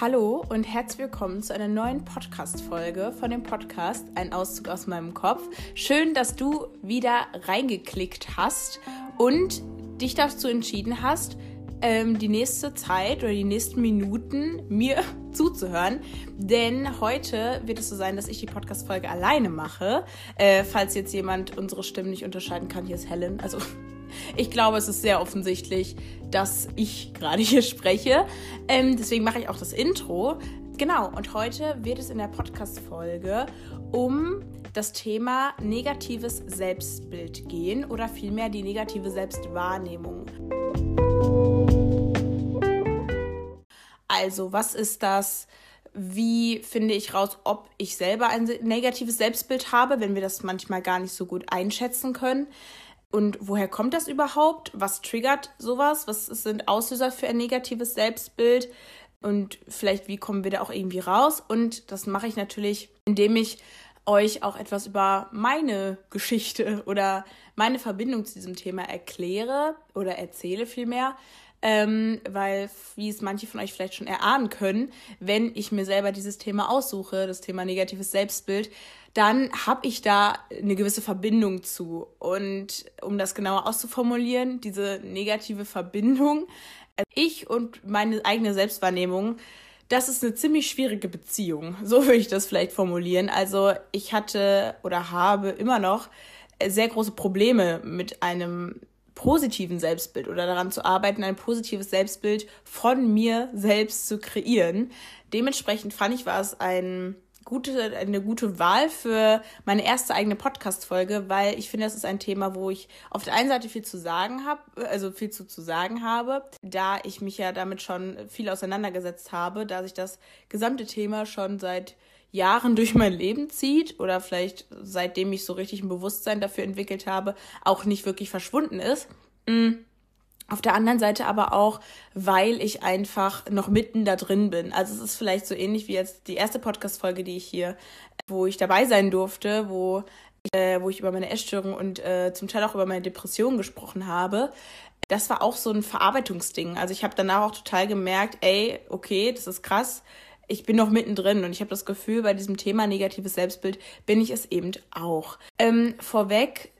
Hallo und herzlich willkommen zu einer neuen Podcast-Folge von dem Podcast Ein Auszug aus meinem Kopf. Schön, dass du wieder reingeklickt hast und dich dazu entschieden hast, ähm, die nächste Zeit oder die nächsten Minuten mir zuzuhören. Denn heute wird es so sein, dass ich die Podcast-Folge alleine mache. Äh, falls jetzt jemand unsere Stimmen nicht unterscheiden kann, hier ist Helen. Also ich glaube, es ist sehr offensichtlich, dass ich gerade hier spreche. Ähm, deswegen mache ich auch das Intro. Genau, und heute wird es in der Podcast-Folge um das Thema negatives Selbstbild gehen oder vielmehr die negative Selbstwahrnehmung. Also, was ist das? Wie finde ich raus, ob ich selber ein negatives Selbstbild habe, wenn wir das manchmal gar nicht so gut einschätzen können? Und woher kommt das überhaupt? Was triggert sowas? Was sind Auslöser für ein negatives Selbstbild? Und vielleicht, wie kommen wir da auch irgendwie raus? Und das mache ich natürlich, indem ich euch auch etwas über meine Geschichte oder meine Verbindung zu diesem Thema erkläre oder erzähle vielmehr. Ähm, weil, wie es manche von euch vielleicht schon erahnen können, wenn ich mir selber dieses Thema aussuche, das Thema negatives Selbstbild, dann habe ich da eine gewisse Verbindung zu. Und um das genauer auszuformulieren, diese negative Verbindung, äh, ich und meine eigene Selbstwahrnehmung, das ist eine ziemlich schwierige Beziehung. So würde ich das vielleicht formulieren. Also ich hatte oder habe immer noch sehr große Probleme mit einem positiven Selbstbild oder daran zu arbeiten, ein positives Selbstbild von mir selbst zu kreieren. Dementsprechend fand ich, war es ein gute, eine gute Wahl für meine erste eigene Podcast-Folge, weil ich finde, das ist ein Thema, wo ich auf der einen Seite viel zu sagen habe, also viel zu, zu sagen habe, da ich mich ja damit schon viel auseinandergesetzt habe, da sich das gesamte Thema schon seit Jahren durch mein Leben zieht oder vielleicht seitdem ich so richtig ein Bewusstsein dafür entwickelt habe, auch nicht wirklich verschwunden ist. Mm. Auf der anderen Seite aber auch, weil ich einfach noch mitten da drin bin. Also es ist vielleicht so ähnlich wie jetzt die erste Podcast-Folge, die ich hier, wo ich dabei sein durfte, wo, äh, wo ich über meine Essstörung und äh, zum Teil auch über meine Depression gesprochen habe. Das war auch so ein Verarbeitungsding. Also ich habe danach auch total gemerkt, ey, okay, das ist krass. Ich bin noch mittendrin und ich habe das Gefühl, bei diesem Thema negatives Selbstbild bin ich es eben auch. Ähm, vorweg,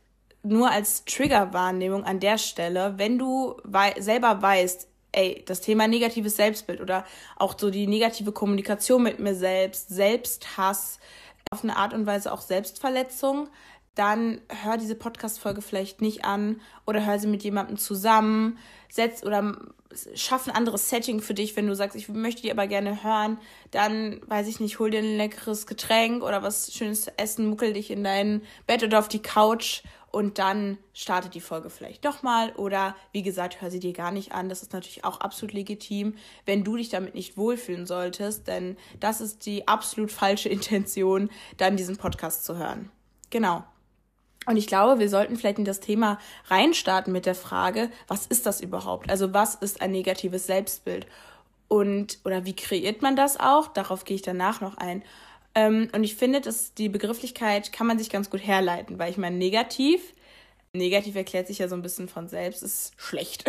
nur als Triggerwahrnehmung an der Stelle, wenn du wei selber weißt, ey, das Thema negatives Selbstbild oder auch so die negative Kommunikation mit mir selbst, Selbsthass, auf eine Art und Weise auch Selbstverletzung, dann hör diese Podcast-Folge vielleicht nicht an oder hör sie mit jemandem zusammen, setz oder schaff ein anderes Setting für dich, wenn du sagst, ich möchte die aber gerne hören, dann, weiß ich nicht, hol dir ein leckeres Getränk oder was Schönes zu essen, muckel dich in dein Bett oder auf die Couch und dann startet die Folge vielleicht doch mal oder wie gesagt, hör sie dir gar nicht an. Das ist natürlich auch absolut legitim, wenn du dich damit nicht wohlfühlen solltest, denn das ist die absolut falsche Intention, dann diesen Podcast zu hören. Genau. Und ich glaube, wir sollten vielleicht in das Thema reinstarten mit der Frage, was ist das überhaupt? Also was ist ein negatives Selbstbild? Und, oder wie kreiert man das auch? Darauf gehe ich danach noch ein. Ähm, und ich finde, dass die Begrifflichkeit kann man sich ganz gut herleiten, weil ich meine, negativ, negativ erklärt sich ja so ein bisschen von selbst, ist schlecht.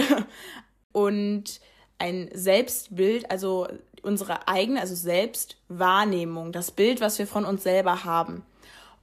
und ein Selbstbild, also unsere eigene, also Selbstwahrnehmung, das Bild, was wir von uns selber haben.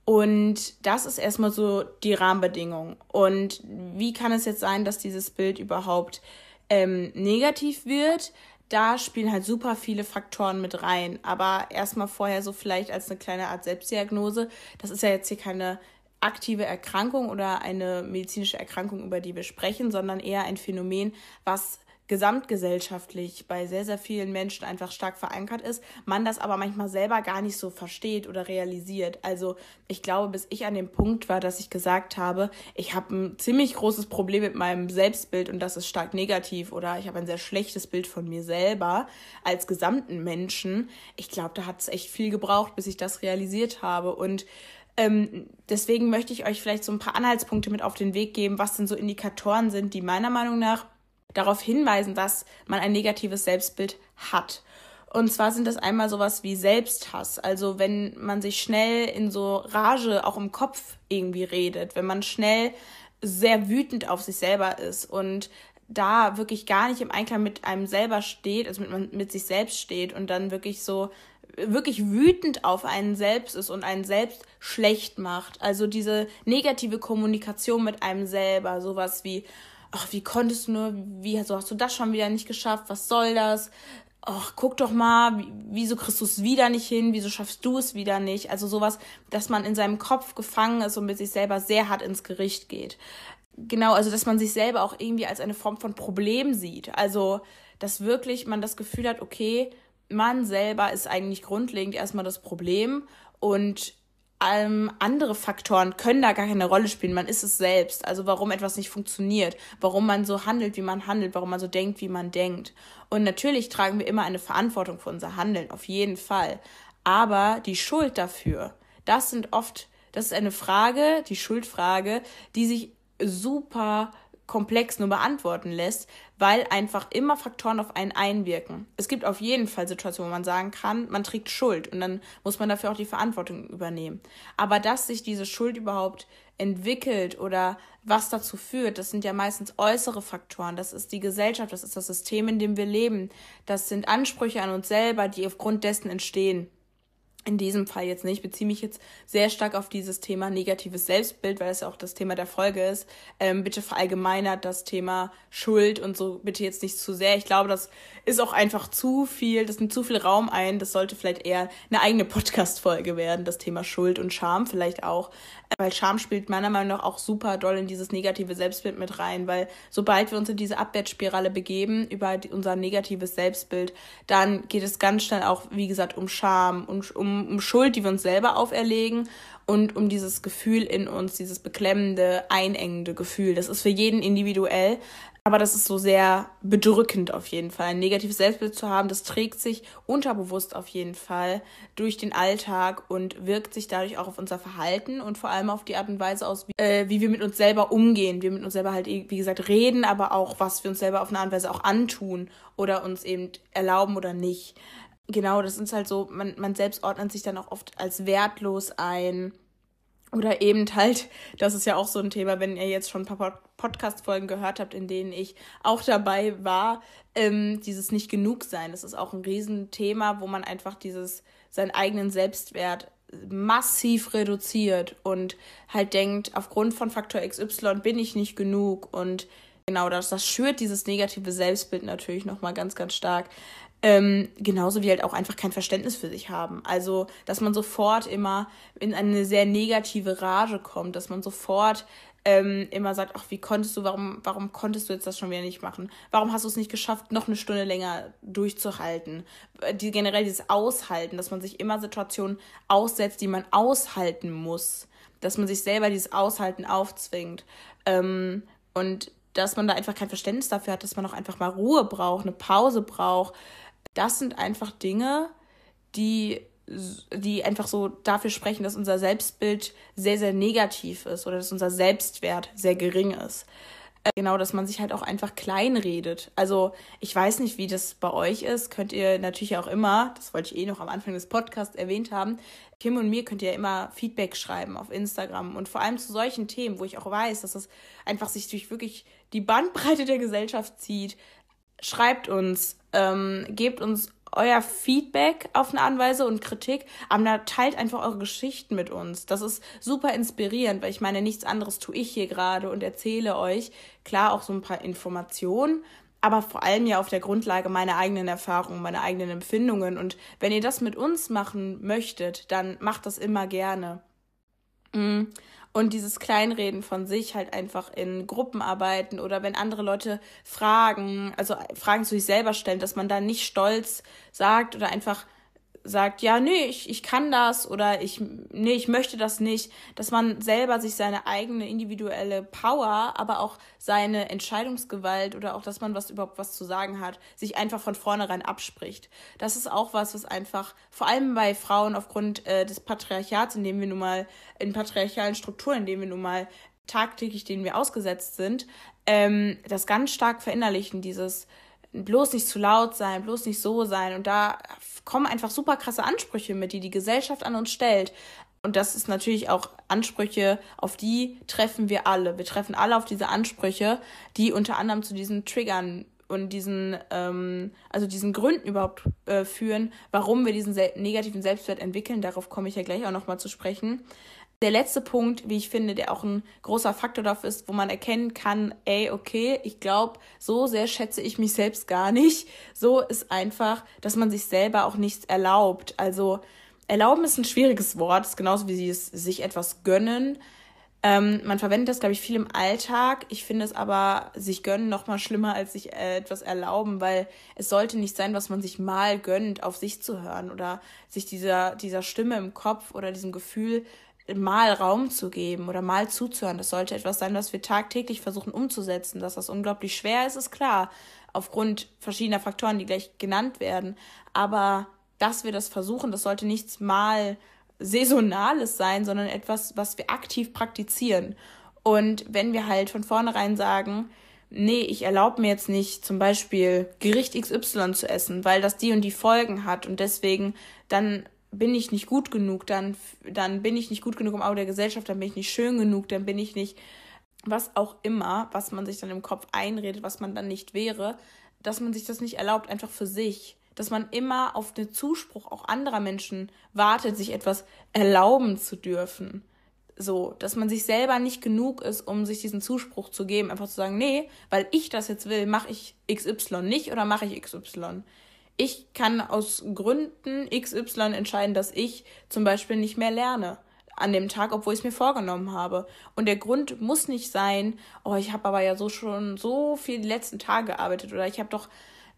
Und das ist erstmal so die Rahmenbedingung. Und wie kann es jetzt sein, dass dieses Bild überhaupt ähm, negativ wird? Da spielen halt super viele Faktoren mit rein. Aber erstmal vorher so vielleicht als eine kleine Art Selbstdiagnose. Das ist ja jetzt hier keine aktive Erkrankung oder eine medizinische Erkrankung, über die wir sprechen, sondern eher ein Phänomen, was gesamtgesellschaftlich bei sehr, sehr vielen Menschen einfach stark verankert ist, man das aber manchmal selber gar nicht so versteht oder realisiert. Also ich glaube, bis ich an dem Punkt war, dass ich gesagt habe, ich habe ein ziemlich großes Problem mit meinem Selbstbild und das ist stark negativ oder ich habe ein sehr schlechtes Bild von mir selber als gesamten Menschen. Ich glaube, da hat es echt viel gebraucht, bis ich das realisiert habe und ähm, deswegen möchte ich euch vielleicht so ein paar Anhaltspunkte mit auf den Weg geben, was denn so Indikatoren sind, die meiner Meinung nach darauf hinweisen, dass man ein negatives Selbstbild hat. Und zwar sind das einmal sowas wie Selbsthass. Also wenn man sich schnell in so Rage auch im Kopf irgendwie redet, wenn man schnell sehr wütend auf sich selber ist und da wirklich gar nicht im Einklang mit einem selber steht, also mit, mit sich selbst steht und dann wirklich so wirklich wütend auf einen selbst ist und einen selbst schlecht macht. Also diese negative Kommunikation mit einem selber, sowas wie, ach, wie konntest du nur, wie also hast du das schon wieder nicht geschafft, was soll das? Ach, guck doch mal, wieso kriegst du es wieder nicht hin, wieso schaffst du es wieder nicht? Also sowas, dass man in seinem Kopf gefangen ist und mit sich selber sehr hart ins Gericht geht. Genau, also dass man sich selber auch irgendwie als eine Form von Problem sieht. Also, dass wirklich man das Gefühl hat, okay, man selber ist eigentlich grundlegend erstmal das Problem und ähm, andere Faktoren können da gar keine Rolle spielen. Man ist es selbst. Also warum etwas nicht funktioniert, warum man so handelt, wie man handelt, warum man so denkt, wie man denkt. Und natürlich tragen wir immer eine Verantwortung für unser Handeln, auf jeden Fall. Aber die Schuld dafür, das sind oft, das ist eine Frage, die Schuldfrage, die sich super komplex nur beantworten lässt, weil einfach immer Faktoren auf einen einwirken. Es gibt auf jeden Fall Situationen, wo man sagen kann, man trägt Schuld und dann muss man dafür auch die Verantwortung übernehmen. Aber dass sich diese Schuld überhaupt entwickelt oder was dazu führt, das sind ja meistens äußere Faktoren. Das ist die Gesellschaft, das ist das System, in dem wir leben. Das sind Ansprüche an uns selber, die aufgrund dessen entstehen in diesem Fall jetzt nicht. Ich beziehe mich jetzt sehr stark auf dieses Thema negatives Selbstbild, weil es ja auch das Thema der Folge ist. Ähm, bitte verallgemeinert das Thema Schuld und so bitte jetzt nicht zu sehr. Ich glaube, das ist auch einfach zu viel, das nimmt zu viel Raum ein. Das sollte vielleicht eher eine eigene Podcast-Folge werden, das Thema Schuld und Scham vielleicht auch. Weil Scham spielt meiner Meinung nach auch super doll in dieses negative Selbstbild mit rein, weil sobald wir uns in diese Abwärtsspirale begeben über unser negatives Selbstbild, dann geht es ganz schnell auch, wie gesagt, um Scham und um, um Schuld, die wir uns selber auferlegen und um dieses Gefühl in uns, dieses beklemmende, einengende Gefühl. Das ist für jeden individuell, aber das ist so sehr bedrückend auf jeden Fall. Ein negatives Selbstbild zu haben, das trägt sich unterbewusst auf jeden Fall durch den Alltag und wirkt sich dadurch auch auf unser Verhalten und vor allem auf die Art und Weise aus, wie, äh, wie wir mit uns selber umgehen. Wir mit uns selber halt, wie gesagt, reden, aber auch, was wir uns selber auf eine Art und Weise auch antun oder uns eben erlauben oder nicht. Genau, das ist halt so, man, man selbst ordnet sich dann auch oft als wertlos ein oder eben halt, das ist ja auch so ein Thema, wenn ihr jetzt schon ein paar Podcast-Folgen gehört habt, in denen ich auch dabei war, ähm, dieses nicht genug sein. Das ist auch ein Riesenthema, wo man einfach dieses, seinen eigenen Selbstwert massiv reduziert und halt denkt, aufgrund von Faktor XY bin ich nicht genug und genau das, das schürt dieses negative Selbstbild natürlich nochmal ganz, ganz stark. Ähm, genauso wie halt auch einfach kein Verständnis für sich haben. Also, dass man sofort immer in eine sehr negative Rage kommt, dass man sofort ähm, immer sagt, ach, wie konntest du, warum, warum konntest du jetzt das schon wieder nicht machen? Warum hast du es nicht geschafft, noch eine Stunde länger durchzuhalten? Äh, die, generell dieses Aushalten, dass man sich immer Situationen aussetzt, die man aushalten muss. Dass man sich selber dieses Aushalten aufzwingt. Ähm, und dass man da einfach kein Verständnis dafür hat, dass man auch einfach mal Ruhe braucht, eine Pause braucht das sind einfach Dinge, die, die einfach so dafür sprechen, dass unser Selbstbild sehr, sehr negativ ist oder dass unser Selbstwert sehr gering ist. Äh, genau, dass man sich halt auch einfach kleinredet. Also ich weiß nicht, wie das bei euch ist. Könnt ihr natürlich auch immer, das wollte ich eh noch am Anfang des Podcasts erwähnt haben, Kim und mir könnt ihr immer Feedback schreiben auf Instagram. Und vor allem zu solchen Themen, wo ich auch weiß, dass das einfach sich durch wirklich die Bandbreite der Gesellschaft zieht, schreibt uns, ähm, gebt uns euer Feedback auf eine Anweise und Kritik, aber teilt einfach eure Geschichten mit uns. Das ist super inspirierend, weil ich meine, nichts anderes tue ich hier gerade und erzähle euch, klar auch so ein paar Informationen, aber vor allem ja auf der Grundlage meiner eigenen Erfahrungen, meiner eigenen Empfindungen. Und wenn ihr das mit uns machen möchtet, dann macht das immer gerne. Mhm. Und dieses Kleinreden von sich halt einfach in Gruppenarbeiten oder wenn andere Leute Fragen, also Fragen zu sich selber stellen, dass man da nicht stolz sagt oder einfach sagt, ja, nee, ich, ich kann das oder ich, nee, ich möchte das nicht, dass man selber sich seine eigene individuelle Power, aber auch seine Entscheidungsgewalt oder auch, dass man was überhaupt was zu sagen hat, sich einfach von vornherein abspricht. Das ist auch was, was einfach, vor allem bei Frauen aufgrund äh, des Patriarchats, in dem wir nun mal, in patriarchalen Strukturen, in denen wir nun mal tagtäglich, denen wir ausgesetzt sind, ähm, das ganz stark verinnerlichen, dieses, bloß nicht zu laut sein, bloß nicht so sein. Und da kommen einfach super krasse Ansprüche mit, die die Gesellschaft an uns stellt. und das ist natürlich auch Ansprüche, auf die treffen wir alle. Wir treffen alle auf diese Ansprüche, die unter anderem zu diesen Triggern und diesen, ähm, also diesen Gründen überhaupt äh, führen, warum wir diesen negativen Selbstwert entwickeln. Darauf komme ich ja gleich auch nochmal zu sprechen. Der letzte Punkt, wie ich finde, der auch ein großer Faktor dafür ist, wo man erkennen kann, ey, okay, ich glaube, so sehr schätze ich mich selbst gar nicht. So ist einfach, dass man sich selber auch nichts erlaubt. Also erlauben ist ein schwieriges Wort, ist genauso wie sie es sich etwas gönnen. Ähm, man verwendet das, glaube ich, viel im Alltag. Ich finde es aber sich gönnen noch mal schlimmer als sich äh, etwas erlauben, weil es sollte nicht sein, was man sich mal gönnt, auf sich zu hören oder sich dieser, dieser Stimme im Kopf oder diesem Gefühl mal Raum zu geben oder mal zuzuhören. Das sollte etwas sein, was wir tagtäglich versuchen umzusetzen. Dass das unglaublich schwer ist, ist klar, aufgrund verschiedener Faktoren, die gleich genannt werden. Aber dass wir das versuchen, das sollte nichts mal Saisonales sein, sondern etwas, was wir aktiv praktizieren. Und wenn wir halt von vornherein sagen, nee, ich erlaube mir jetzt nicht zum Beispiel Gericht XY zu essen, weil das die und die Folgen hat und deswegen dann bin ich nicht gut genug, dann, dann bin ich nicht gut genug im Auge der Gesellschaft, dann bin ich nicht schön genug, dann bin ich nicht was auch immer, was man sich dann im Kopf einredet, was man dann nicht wäre, dass man sich das nicht erlaubt, einfach für sich. Dass man immer auf den Zuspruch auch anderer Menschen wartet, sich etwas erlauben zu dürfen. So, dass man sich selber nicht genug ist, um sich diesen Zuspruch zu geben, einfach zu sagen, nee, weil ich das jetzt will, mache ich XY nicht oder mache ich XY ich kann aus Gründen XY entscheiden, dass ich zum Beispiel nicht mehr lerne an dem Tag, obwohl ich es mir vorgenommen habe. Und der Grund muss nicht sein, oh, ich habe aber ja so schon so viel die letzten Tage gearbeitet oder ich habe doch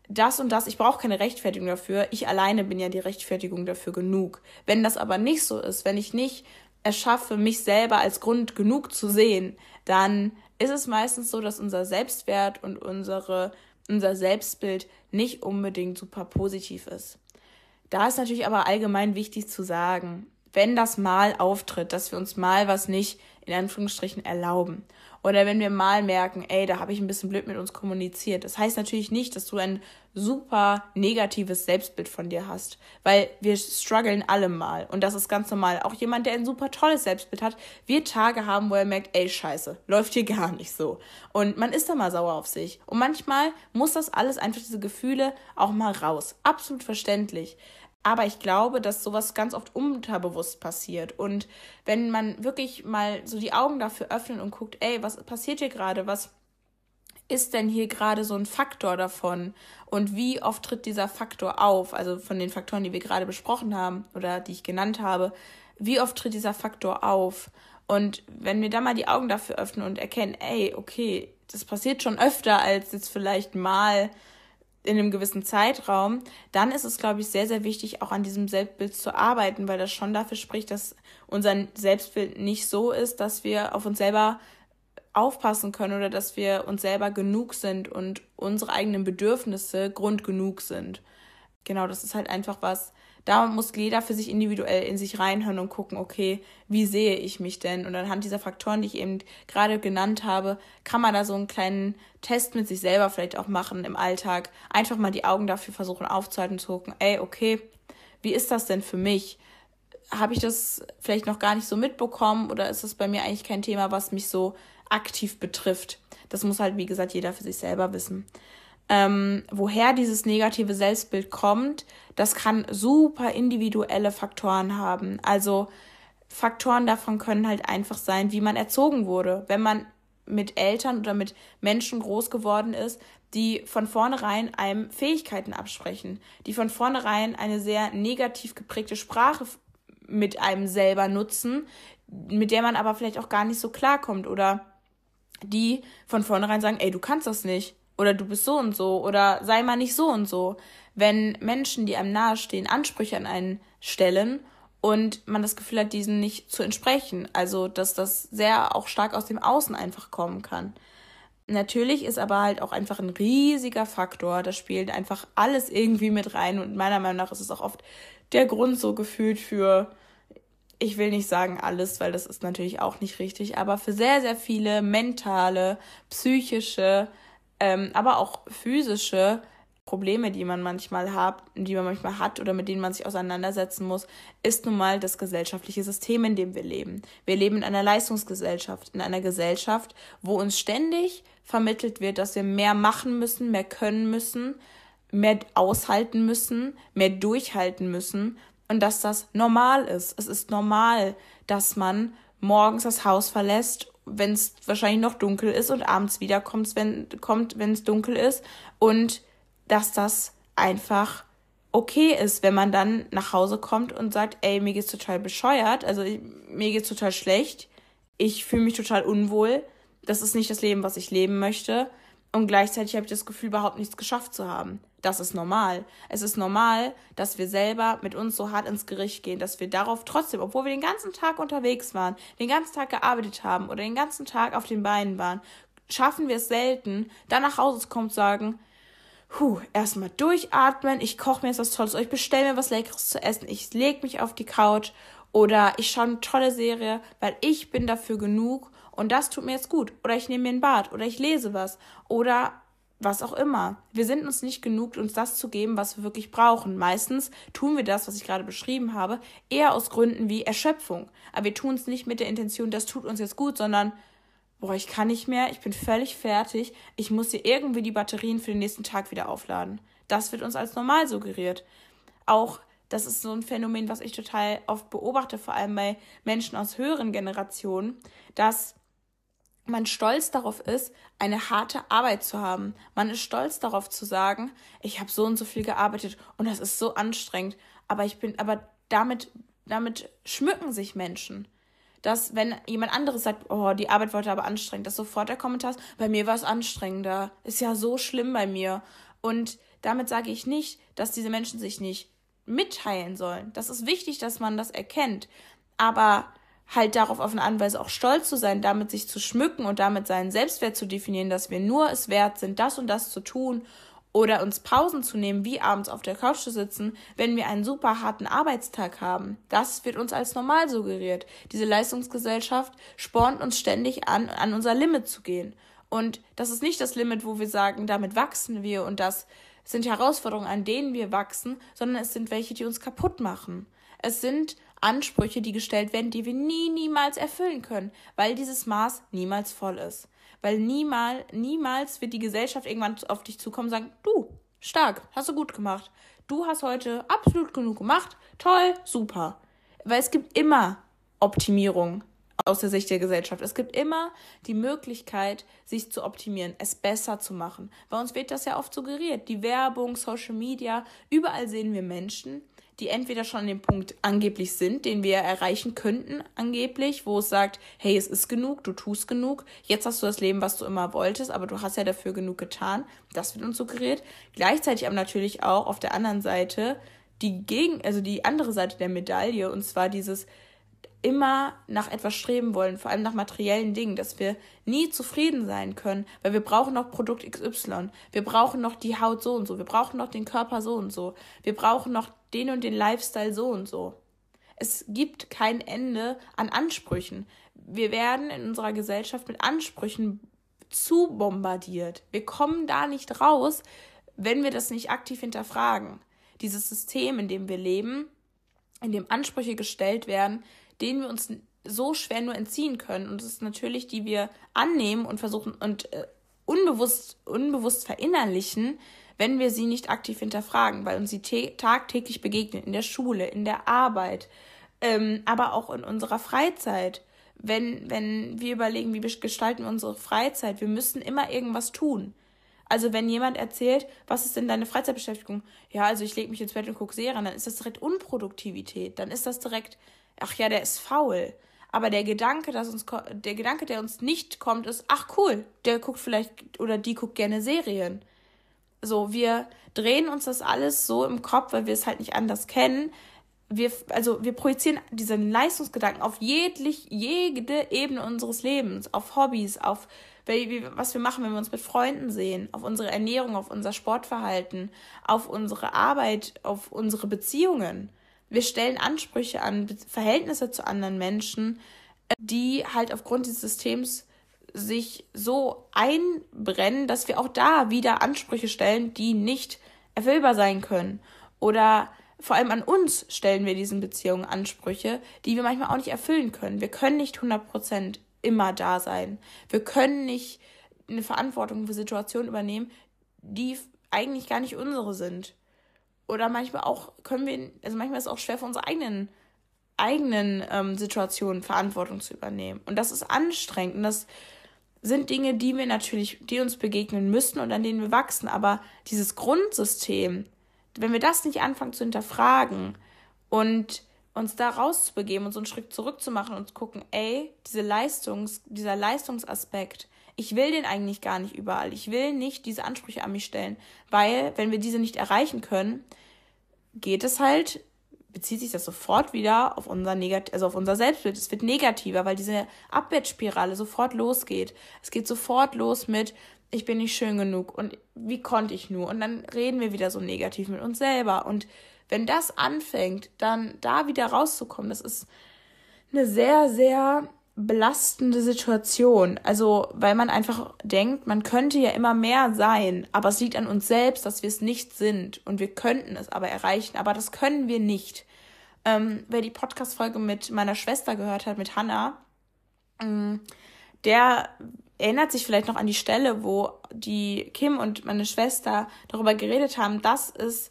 das und das, ich brauche keine Rechtfertigung dafür. Ich alleine bin ja die Rechtfertigung dafür genug. Wenn das aber nicht so ist, wenn ich nicht erschaffe, mich selber als Grund genug zu sehen, dann ist es meistens so, dass unser Selbstwert und unsere unser Selbstbild nicht unbedingt super positiv ist. Da ist natürlich aber allgemein wichtig zu sagen, wenn das mal auftritt, dass wir uns mal was nicht in Anführungsstrichen erlauben. Oder wenn wir mal merken, ey, da habe ich ein bisschen blöd mit uns kommuniziert. Das heißt natürlich nicht, dass du ein super negatives Selbstbild von dir hast. Weil wir strugglen alle mal. Und das ist ganz normal. Auch jemand, der ein super tolles Selbstbild hat, wird Tage haben, wo er merkt, ey, scheiße, läuft hier gar nicht so. Und man ist da mal sauer auf sich. Und manchmal muss das alles einfach diese Gefühle auch mal raus. Absolut verständlich. Aber ich glaube, dass sowas ganz oft unterbewusst passiert. Und wenn man wirklich mal so die Augen dafür öffnet und guckt, ey, was passiert hier gerade? Was ist denn hier gerade so ein Faktor davon? Und wie oft tritt dieser Faktor auf? Also von den Faktoren, die wir gerade besprochen haben oder die ich genannt habe, wie oft tritt dieser Faktor auf? Und wenn wir da mal die Augen dafür öffnen und erkennen, ey, okay, das passiert schon öfter als jetzt vielleicht mal in einem gewissen Zeitraum, dann ist es, glaube ich, sehr, sehr wichtig, auch an diesem Selbstbild zu arbeiten, weil das schon dafür spricht, dass unser Selbstbild nicht so ist, dass wir auf uns selber aufpassen können oder dass wir uns selber genug sind und unsere eigenen Bedürfnisse Grund genug sind. Genau, das ist halt einfach was, da muss jeder für sich individuell in sich reinhören und gucken, okay, wie sehe ich mich denn? Und anhand dieser Faktoren, die ich eben gerade genannt habe, kann man da so einen kleinen Test mit sich selber vielleicht auch machen im Alltag. Einfach mal die Augen dafür versuchen aufzuhalten und zu gucken, ey, okay, wie ist das denn für mich? Habe ich das vielleicht noch gar nicht so mitbekommen oder ist das bei mir eigentlich kein Thema, was mich so aktiv betrifft? Das muss halt, wie gesagt, jeder für sich selber wissen. Ähm, woher dieses negative Selbstbild kommt, das kann super individuelle Faktoren haben. Also Faktoren davon können halt einfach sein, wie man erzogen wurde. Wenn man mit Eltern oder mit Menschen groß geworden ist, die von vornherein einem Fähigkeiten absprechen, die von vornherein eine sehr negativ geprägte Sprache mit einem selber nutzen, mit der man aber vielleicht auch gar nicht so klarkommt oder die von vornherein sagen, ey, du kannst das nicht oder du bist so und so oder sei mal nicht so und so. Wenn Menschen, die einem nahestehen, Ansprüche an einen stellen und man das Gefühl hat, diesen nicht zu entsprechen. Also, dass das sehr auch stark aus dem Außen einfach kommen kann. Natürlich ist aber halt auch einfach ein riesiger Faktor. Da spielt einfach alles irgendwie mit rein und meiner Meinung nach ist es auch oft der Grund so gefühlt für, ich will nicht sagen alles, weil das ist natürlich auch nicht richtig, aber für sehr, sehr viele mentale, psychische, ähm, aber auch physische Probleme, die man manchmal hat, die man manchmal hat oder mit denen man sich auseinandersetzen muss, ist nun mal das gesellschaftliche System, in dem wir leben. Wir leben in einer Leistungsgesellschaft, in einer Gesellschaft, wo uns ständig vermittelt wird, dass wir mehr machen müssen, mehr können müssen, mehr aushalten müssen, mehr durchhalten müssen und dass das normal ist. Es ist normal, dass man morgens das Haus verlässt wenn es wahrscheinlich noch dunkel ist und abends wiederkommt, wenn kommt, wenn es dunkel ist und dass das einfach okay ist, wenn man dann nach Hause kommt und sagt, ey, mir geht's total bescheuert, also mir geht's total schlecht, ich fühle mich total unwohl, das ist nicht das Leben, was ich leben möchte und gleichzeitig habe ich das Gefühl, überhaupt nichts geschafft zu haben. Das ist normal. Es ist normal, dass wir selber mit uns so hart ins Gericht gehen, dass wir darauf trotzdem, obwohl wir den ganzen Tag unterwegs waren, den ganzen Tag gearbeitet haben oder den ganzen Tag auf den Beinen waren, schaffen wir es selten, dann nach Hause zu kommen und sagen, Puh, erstmal durchatmen, ich koche mir jetzt was Tolles, ich bestelle mir was Leckeres zu essen, ich lege mich auf die Couch oder ich schaue eine tolle Serie, weil ich bin dafür genug und das tut mir jetzt gut. Oder ich nehme mir ein Bad oder ich lese was oder was auch immer. Wir sind uns nicht genug, uns das zu geben, was wir wirklich brauchen. Meistens tun wir das, was ich gerade beschrieben habe, eher aus Gründen wie Erschöpfung. Aber wir tun es nicht mit der Intention, das tut uns jetzt gut, sondern, boah, ich kann nicht mehr, ich bin völlig fertig, ich muss hier irgendwie die Batterien für den nächsten Tag wieder aufladen. Das wird uns als normal suggeriert. Auch das ist so ein Phänomen, was ich total oft beobachte, vor allem bei Menschen aus höheren Generationen, dass man stolz darauf ist, eine harte Arbeit zu haben. Man ist stolz darauf zu sagen, ich habe so und so viel gearbeitet und das ist so anstrengend. Aber ich bin, aber damit, damit schmücken sich Menschen. Dass, wenn jemand anderes sagt, oh, die Arbeit war aber anstrengend, dass sofort der Kommentar ist, bei mir war es anstrengender. Ist ja so schlimm bei mir. Und damit sage ich nicht, dass diese Menschen sich nicht mitteilen sollen. Das ist wichtig, dass man das erkennt. Aber halt darauf auf eine Art Weise auch stolz zu sein, damit sich zu schmücken und damit seinen Selbstwert zu definieren, dass wir nur es wert sind, das und das zu tun oder uns Pausen zu nehmen, wie abends auf der Couch zu sitzen, wenn wir einen super harten Arbeitstag haben. Das wird uns als normal suggeriert. Diese Leistungsgesellschaft spornt uns ständig an, an unser Limit zu gehen. Und das ist nicht das Limit, wo wir sagen, damit wachsen wir und das sind Herausforderungen, an denen wir wachsen, sondern es sind welche, die uns kaputt machen. Es sind Ansprüche, die gestellt werden, die wir nie, niemals erfüllen können, weil dieses Maß niemals voll ist. Weil niemals, niemals wird die Gesellschaft irgendwann auf dich zukommen und sagen, du, stark, hast du gut gemacht. Du hast heute absolut genug gemacht, toll, super. Weil es gibt immer Optimierung aus der Sicht der Gesellschaft. Es gibt immer die Möglichkeit, sich zu optimieren, es besser zu machen. Bei uns wird das ja oft suggeriert. Die Werbung, Social Media, überall sehen wir Menschen, die entweder schon an dem Punkt angeblich sind, den wir erreichen könnten, angeblich, wo es sagt, hey, es ist genug, du tust genug, jetzt hast du das Leben, was du immer wolltest, aber du hast ja dafür genug getan. Das wird uns suggeriert. Gleichzeitig aber natürlich auch auf der anderen Seite die gegen, also die andere Seite der Medaille, und zwar dieses, immer nach etwas streben wollen, vor allem nach materiellen Dingen, dass wir nie zufrieden sein können, weil wir brauchen noch Produkt XY, wir brauchen noch die Haut so und so, wir brauchen noch den Körper so und so, wir brauchen noch den und den Lifestyle so und so. Es gibt kein Ende an Ansprüchen. Wir werden in unserer Gesellschaft mit Ansprüchen zu bombardiert. Wir kommen da nicht raus, wenn wir das nicht aktiv hinterfragen. Dieses System, in dem wir leben, in dem Ansprüche gestellt werden, denen wir uns so schwer nur entziehen können. Und es ist natürlich, die wir annehmen und versuchen und äh, unbewusst, unbewusst verinnerlichen, wenn wir sie nicht aktiv hinterfragen, weil uns sie tagtäglich begegnen, in der Schule, in der Arbeit, ähm, aber auch in unserer Freizeit. Wenn, wenn wir überlegen, wie gestalten wir unsere Freizeit, wir müssen immer irgendwas tun. Also wenn jemand erzählt, was ist denn deine Freizeitbeschäftigung? Ja, also ich lege mich ins Bett und gucke Serien, dann ist das direkt Unproduktivität. Dann ist das direkt, ach ja, der ist faul. Aber der Gedanke, dass uns der Gedanke, der uns nicht kommt, ist, ach cool, der guckt vielleicht oder die guckt gerne Serien. So, wir drehen uns das alles so im Kopf, weil wir es halt nicht anders kennen. Wir, also wir projizieren diesen Leistungsgedanken auf jeglich, jede Ebene unseres Lebens, auf Hobbys, auf was wir machen, wenn wir uns mit Freunden sehen, auf unsere Ernährung, auf unser Sportverhalten, auf unsere Arbeit, auf unsere Beziehungen. Wir stellen Ansprüche an Verhältnisse zu anderen Menschen, äh, die halt aufgrund dieses Systems sich so einbrennen, dass wir auch da wieder Ansprüche stellen, die nicht erfüllbar sein können. Oder vor allem an uns stellen wir diesen Beziehungen Ansprüche, die wir manchmal auch nicht erfüllen können. Wir können nicht 100% immer da sein. Wir können nicht eine Verantwortung für Situationen übernehmen, die eigentlich gar nicht unsere sind. Oder manchmal auch können wir, also manchmal ist es auch schwer für unsere eigenen, eigenen ähm, Situationen Verantwortung zu übernehmen. Und das ist anstrengend. Und das sind Dinge, die wir natürlich, die uns begegnen müssen und an denen wir wachsen. Aber dieses Grundsystem, wenn wir das nicht anfangen zu hinterfragen und uns da rauszubegeben und so einen Schritt zurückzumachen und zu gucken, ey, diese Leistungs, dieser Leistungsaspekt, ich will den eigentlich gar nicht überall. Ich will nicht diese Ansprüche an mich stellen, weil wenn wir diese nicht erreichen können, geht es halt, bezieht sich das sofort wieder auf unser Negat also auf unser Selbstbild. Es wird negativer, weil diese Abwärtsspirale sofort losgeht. Es geht sofort los mit, ich bin nicht schön genug und wie konnte ich nur? Und dann reden wir wieder so negativ mit uns selber. Und wenn das anfängt, dann da wieder rauszukommen, das ist eine sehr, sehr belastende Situation. Also, weil man einfach denkt, man könnte ja immer mehr sein, aber es liegt an uns selbst, dass wir es nicht sind und wir könnten es aber erreichen, aber das können wir nicht. Ähm, wer die Podcast-Folge mit meiner Schwester gehört hat, mit Hannah, ähm, der erinnert sich vielleicht noch an die Stelle, wo die Kim und meine Schwester darüber geredet haben, dass es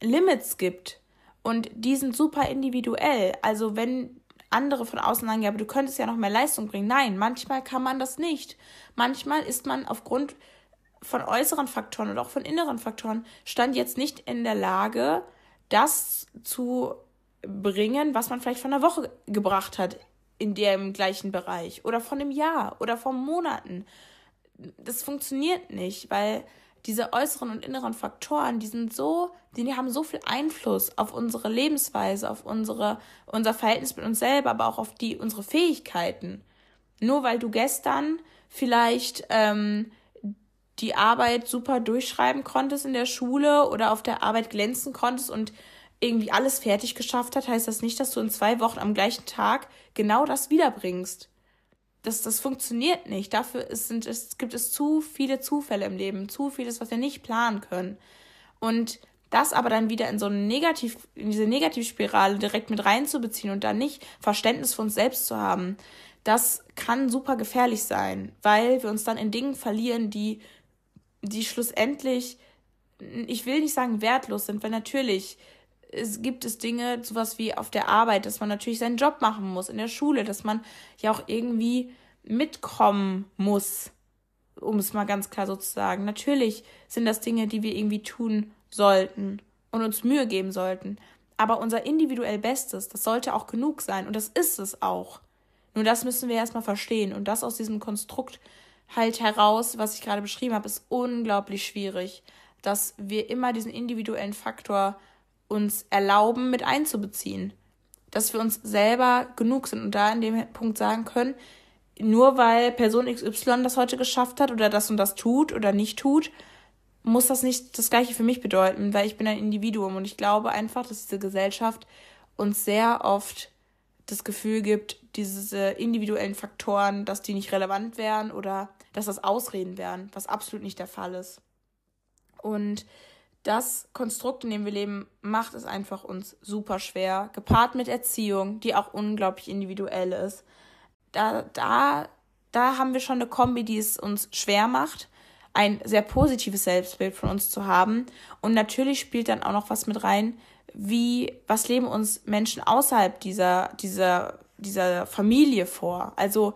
Limits gibt. Und die sind super individuell. Also wenn andere von außen sagen, ja, aber du könntest ja noch mehr Leistung bringen. Nein, manchmal kann man das nicht. Manchmal ist man aufgrund von äußeren Faktoren oder auch von inneren Faktoren stand jetzt nicht in der Lage, das zu bringen, was man vielleicht von einer Woche gebracht hat in dem gleichen Bereich oder von einem Jahr oder von Monaten. Das funktioniert nicht, weil diese äußeren und inneren Faktoren, die sind so, die haben so viel Einfluss auf unsere Lebensweise, auf unsere, unser Verhältnis mit uns selber, aber auch auf die, unsere Fähigkeiten. Nur weil du gestern vielleicht ähm, die Arbeit super durchschreiben konntest in der Schule oder auf der Arbeit glänzen konntest und irgendwie alles fertig geschafft hat, heißt das nicht, dass du in zwei Wochen am gleichen Tag genau das wiederbringst. Das, das funktioniert nicht. Dafür ist, sind, es, gibt es zu viele Zufälle im Leben, zu vieles, was wir nicht planen können. Und das aber dann wieder in so eine Negativ, in diese Negativspirale direkt mit reinzubeziehen und dann nicht Verständnis für uns selbst zu haben, das kann super gefährlich sein, weil wir uns dann in Dingen verlieren, die, die schlussendlich, ich will nicht sagen wertlos sind, weil natürlich es gibt es Dinge, sowas wie auf der Arbeit, dass man natürlich seinen Job machen muss, in der Schule, dass man ja auch irgendwie mitkommen muss, um es mal ganz klar so zu sagen. Natürlich sind das Dinge, die wir irgendwie tun sollten und uns Mühe geben sollten. Aber unser individuell Bestes, das sollte auch genug sein und das ist es auch. Nur das müssen wir erstmal verstehen und das aus diesem Konstrukt halt heraus, was ich gerade beschrieben habe, ist unglaublich schwierig, dass wir immer diesen individuellen Faktor uns erlauben, mit einzubeziehen. Dass wir uns selber genug sind und da in dem Punkt sagen können, nur weil Person XY das heute geschafft hat oder das und das tut oder nicht tut, muss das nicht das Gleiche für mich bedeuten, weil ich bin ein Individuum und ich glaube einfach, dass diese Gesellschaft uns sehr oft das Gefühl gibt, diese individuellen Faktoren, dass die nicht relevant wären oder dass das Ausreden wären, was absolut nicht der Fall ist. Und das Konstrukt, in dem wir leben, macht es einfach uns super schwer, gepaart mit Erziehung, die auch unglaublich individuell ist. Da, da, da haben wir schon eine Kombi, die es uns schwer macht, ein sehr positives Selbstbild von uns zu haben. Und natürlich spielt dann auch noch was mit rein, wie, was leben uns Menschen außerhalb dieser, dieser, dieser Familie vor? Also,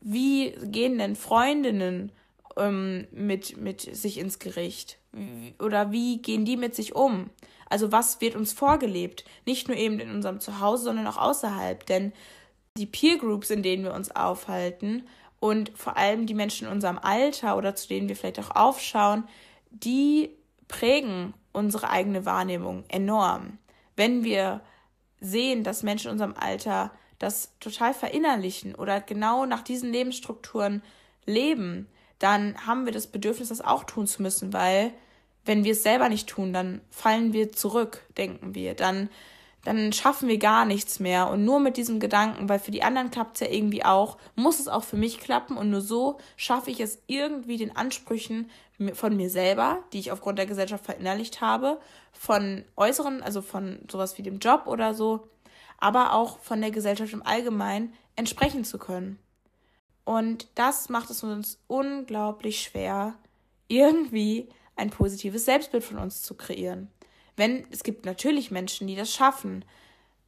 wie gehen denn Freundinnen ähm, mit, mit sich ins Gericht? Oder wie gehen die mit sich um? Also was wird uns vorgelebt? Nicht nur eben in unserem Zuhause, sondern auch außerhalb. Denn die Peer Groups, in denen wir uns aufhalten und vor allem die Menschen in unserem Alter oder zu denen wir vielleicht auch aufschauen, die prägen unsere eigene Wahrnehmung enorm. Wenn wir sehen, dass Menschen in unserem Alter das total verinnerlichen oder genau nach diesen Lebensstrukturen leben, dann haben wir das Bedürfnis, das auch tun zu müssen, weil wenn wir es selber nicht tun, dann fallen wir zurück, denken wir. Dann, dann schaffen wir gar nichts mehr. Und nur mit diesem Gedanken, weil für die anderen klappt es ja irgendwie auch, muss es auch für mich klappen. Und nur so schaffe ich es irgendwie den Ansprüchen von mir selber, die ich aufgrund der Gesellschaft verinnerlicht habe, von äußeren, also von sowas wie dem Job oder so, aber auch von der Gesellschaft im Allgemeinen entsprechen zu können. Und das macht es uns unglaublich schwer, irgendwie ein positives Selbstbild von uns zu kreieren. Wenn es gibt natürlich Menschen, die das schaffen.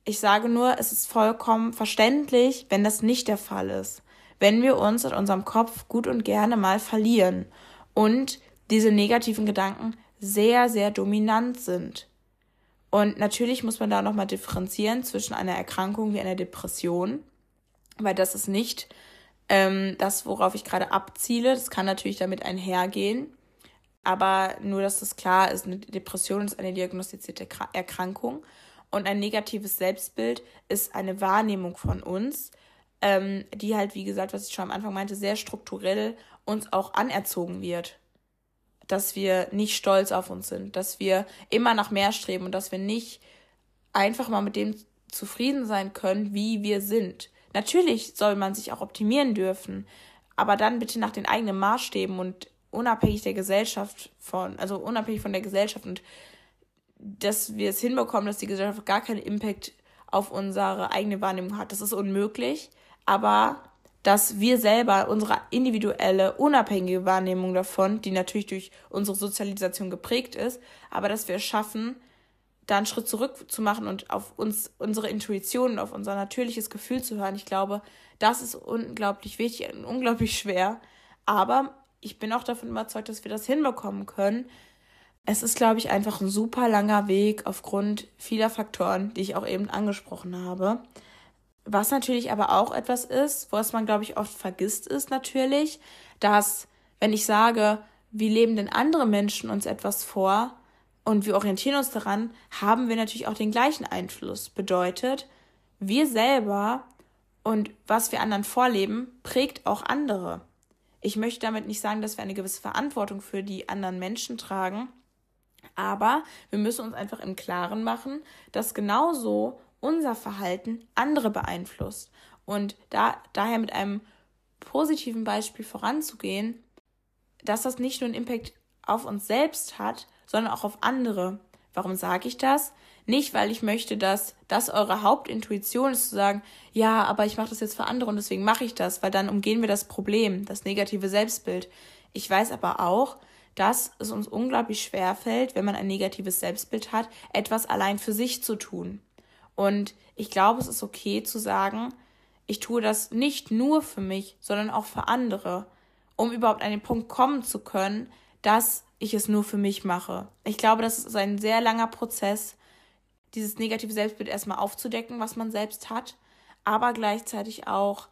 Ich sage nur, es ist vollkommen verständlich, wenn das nicht der Fall ist. Wenn wir uns in unserem Kopf gut und gerne mal verlieren und diese negativen Gedanken sehr, sehr dominant sind. Und natürlich muss man da nochmal differenzieren zwischen einer Erkrankung wie einer Depression, weil das ist nicht ähm, das, worauf ich gerade abziele. Das kann natürlich damit einhergehen. Aber nur, dass das klar ist, eine Depression ist eine diagnostizierte Erkrankung und ein negatives Selbstbild ist eine Wahrnehmung von uns, ähm, die halt, wie gesagt, was ich schon am Anfang meinte, sehr strukturell uns auch anerzogen wird. Dass wir nicht stolz auf uns sind, dass wir immer nach mehr streben und dass wir nicht einfach mal mit dem zufrieden sein können, wie wir sind. Natürlich soll man sich auch optimieren dürfen, aber dann bitte nach den eigenen Maßstäben und unabhängig der Gesellschaft von, also unabhängig von der Gesellschaft und dass wir es hinbekommen, dass die Gesellschaft gar keinen Impact auf unsere eigene Wahrnehmung hat. Das ist unmöglich, aber dass wir selber unsere individuelle, unabhängige Wahrnehmung davon, die natürlich durch unsere Sozialisation geprägt ist, aber dass wir es schaffen, da einen Schritt zurück zu machen und auf uns, unsere Intuition, auf unser natürliches Gefühl zu hören. Ich glaube, das ist unglaublich wichtig und unglaublich schwer. Aber ich bin auch davon überzeugt, dass wir das hinbekommen können. Es ist, glaube ich, einfach ein super langer Weg aufgrund vieler Faktoren, die ich auch eben angesprochen habe. Was natürlich aber auch etwas ist, was man, glaube ich, oft vergisst, ist natürlich, dass, wenn ich sage, wie leben denn andere Menschen uns etwas vor, und wir orientieren uns daran, haben wir natürlich auch den gleichen Einfluss. Bedeutet, wir selber und was wir anderen vorleben, prägt auch andere. Ich möchte damit nicht sagen, dass wir eine gewisse Verantwortung für die anderen Menschen tragen, aber wir müssen uns einfach im Klaren machen, dass genauso unser Verhalten andere beeinflusst. Und da, daher mit einem positiven Beispiel voranzugehen, dass das nicht nur einen Impact auf uns selbst hat, sondern auch auf andere. Warum sage ich das? Nicht, weil ich möchte, dass das eure Hauptintuition ist, zu sagen, ja, aber ich mache das jetzt für andere und deswegen mache ich das, weil dann umgehen wir das Problem, das negative Selbstbild. Ich weiß aber auch, dass es uns unglaublich schwer fällt, wenn man ein negatives Selbstbild hat, etwas allein für sich zu tun. Und ich glaube, es ist okay zu sagen, ich tue das nicht nur für mich, sondern auch für andere, um überhaupt an den Punkt kommen zu können, dass ich es nur für mich mache. Ich glaube, das ist ein sehr langer Prozess, dieses negative Selbstbild erstmal aufzudecken, was man selbst hat, aber gleichzeitig auch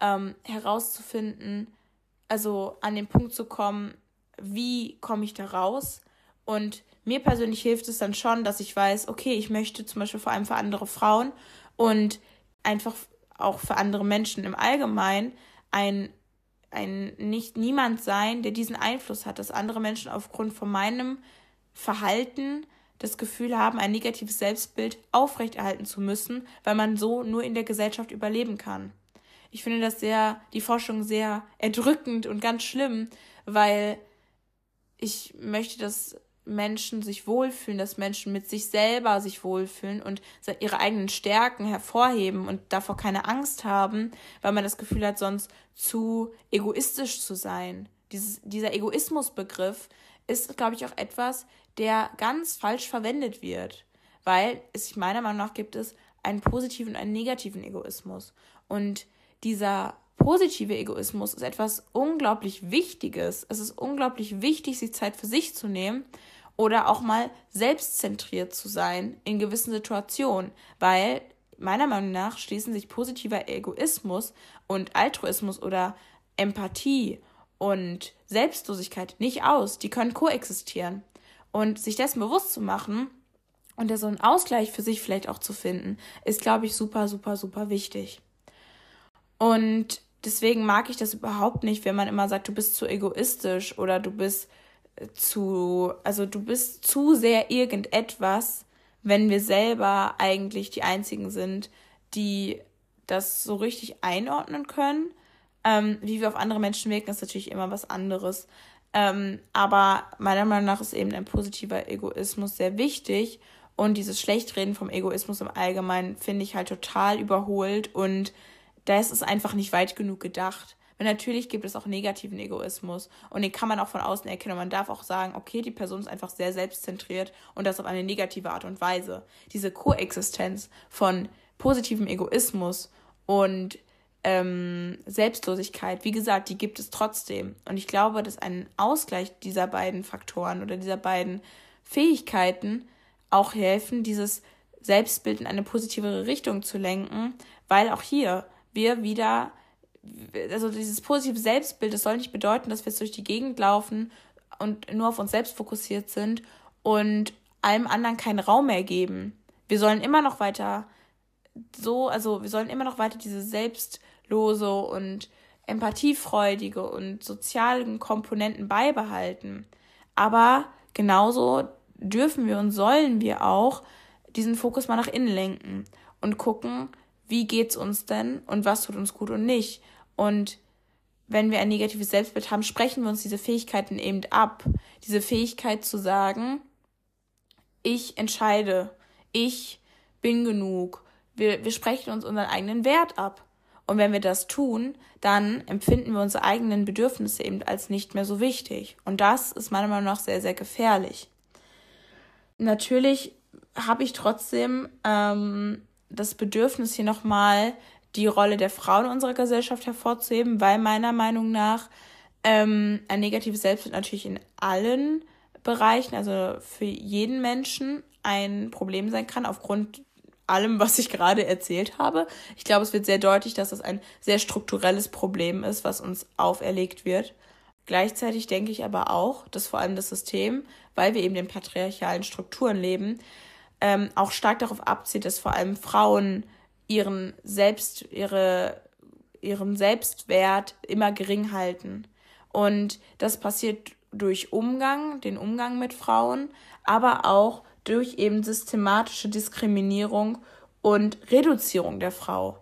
ähm, herauszufinden, also an den Punkt zu kommen, wie komme ich da raus? Und mir persönlich hilft es dann schon, dass ich weiß, okay, ich möchte zum Beispiel vor allem für andere Frauen und einfach auch für andere Menschen im Allgemeinen ein ein nicht niemand sein, der diesen Einfluss hat, dass andere Menschen aufgrund von meinem Verhalten das Gefühl haben, ein negatives Selbstbild aufrechterhalten zu müssen, weil man so nur in der Gesellschaft überleben kann. Ich finde das sehr, die Forschung sehr erdrückend und ganz schlimm, weil ich möchte, dass Menschen sich wohlfühlen, dass Menschen mit sich selber sich wohlfühlen und ihre eigenen Stärken hervorheben und davor keine Angst haben, weil man das Gefühl hat, sonst zu egoistisch zu sein. Dieses, dieser Egoismusbegriff ist, glaube ich, auch etwas, der ganz falsch verwendet wird, weil es meiner Meinung nach gibt es einen positiven und einen negativen Egoismus. Und dieser positive Egoismus ist etwas unglaublich Wichtiges. Es ist unglaublich wichtig, sich Zeit für sich zu nehmen oder auch mal selbstzentriert zu sein in gewissen Situationen, weil meiner Meinung nach schließen sich positiver Egoismus und Altruismus oder Empathie und Selbstlosigkeit nicht aus. Die können koexistieren. Und sich dessen bewusst zu machen und da so einen Ausgleich für sich vielleicht auch zu finden, ist, glaube ich, super, super, super wichtig. Und deswegen mag ich das überhaupt nicht, wenn man immer sagt, du bist zu egoistisch oder du bist zu, also du bist zu sehr irgendetwas, wenn wir selber eigentlich die einzigen sind, die das so richtig einordnen können. Ähm, wie wir auf andere Menschen wirken, ist natürlich immer was anderes. Ähm, aber meiner Meinung nach ist eben ein positiver Egoismus sehr wichtig. Und dieses Schlechtreden vom Egoismus im Allgemeinen finde ich halt total überholt und da ist es einfach nicht weit genug gedacht. Weil natürlich gibt es auch negativen Egoismus und den kann man auch von außen erkennen. Und man darf auch sagen, okay, die Person ist einfach sehr selbstzentriert und das auf eine negative Art und Weise. Diese Koexistenz von positivem Egoismus und ähm, Selbstlosigkeit, wie gesagt, die gibt es trotzdem. Und ich glaube, dass ein Ausgleich dieser beiden Faktoren oder dieser beiden Fähigkeiten auch helfen, dieses Selbstbild in eine positivere Richtung zu lenken, weil auch hier wir wieder, also dieses positive Selbstbild, das soll nicht bedeuten, dass wir jetzt durch die Gegend laufen und nur auf uns selbst fokussiert sind und allem anderen keinen Raum mehr geben. Wir sollen immer noch weiter so, also wir sollen immer noch weiter diese Selbst- lose und empathiefreudige und sozialen Komponenten beibehalten. Aber genauso dürfen wir und sollen wir auch diesen Fokus mal nach innen lenken und gucken, wie geht's uns denn und was tut uns gut und nicht. Und wenn wir ein negatives Selbstbild haben, sprechen wir uns diese Fähigkeiten eben ab. Diese Fähigkeit zu sagen, ich entscheide, ich bin genug. Wir, wir sprechen uns unseren eigenen Wert ab. Und wenn wir das tun, dann empfinden wir unsere eigenen Bedürfnisse eben als nicht mehr so wichtig. Und das ist meiner Meinung nach sehr, sehr gefährlich. Natürlich habe ich trotzdem ähm, das Bedürfnis, hier nochmal die Rolle der Frauen in unserer Gesellschaft hervorzuheben, weil meiner Meinung nach ähm, ein negatives Selbstbild natürlich in allen Bereichen, also für jeden Menschen ein Problem sein kann, aufgrund allem, was ich gerade erzählt habe. Ich glaube, es wird sehr deutlich, dass das ein sehr strukturelles Problem ist, was uns auferlegt wird. Gleichzeitig denke ich aber auch, dass vor allem das System, weil wir eben in patriarchalen Strukturen leben, ähm, auch stark darauf abzielt, dass vor allem Frauen ihren Selbst, ihre, ihren Selbstwert immer gering halten. Und das passiert durch Umgang, den Umgang mit Frauen, aber auch durch eben systematische Diskriminierung und Reduzierung der Frau.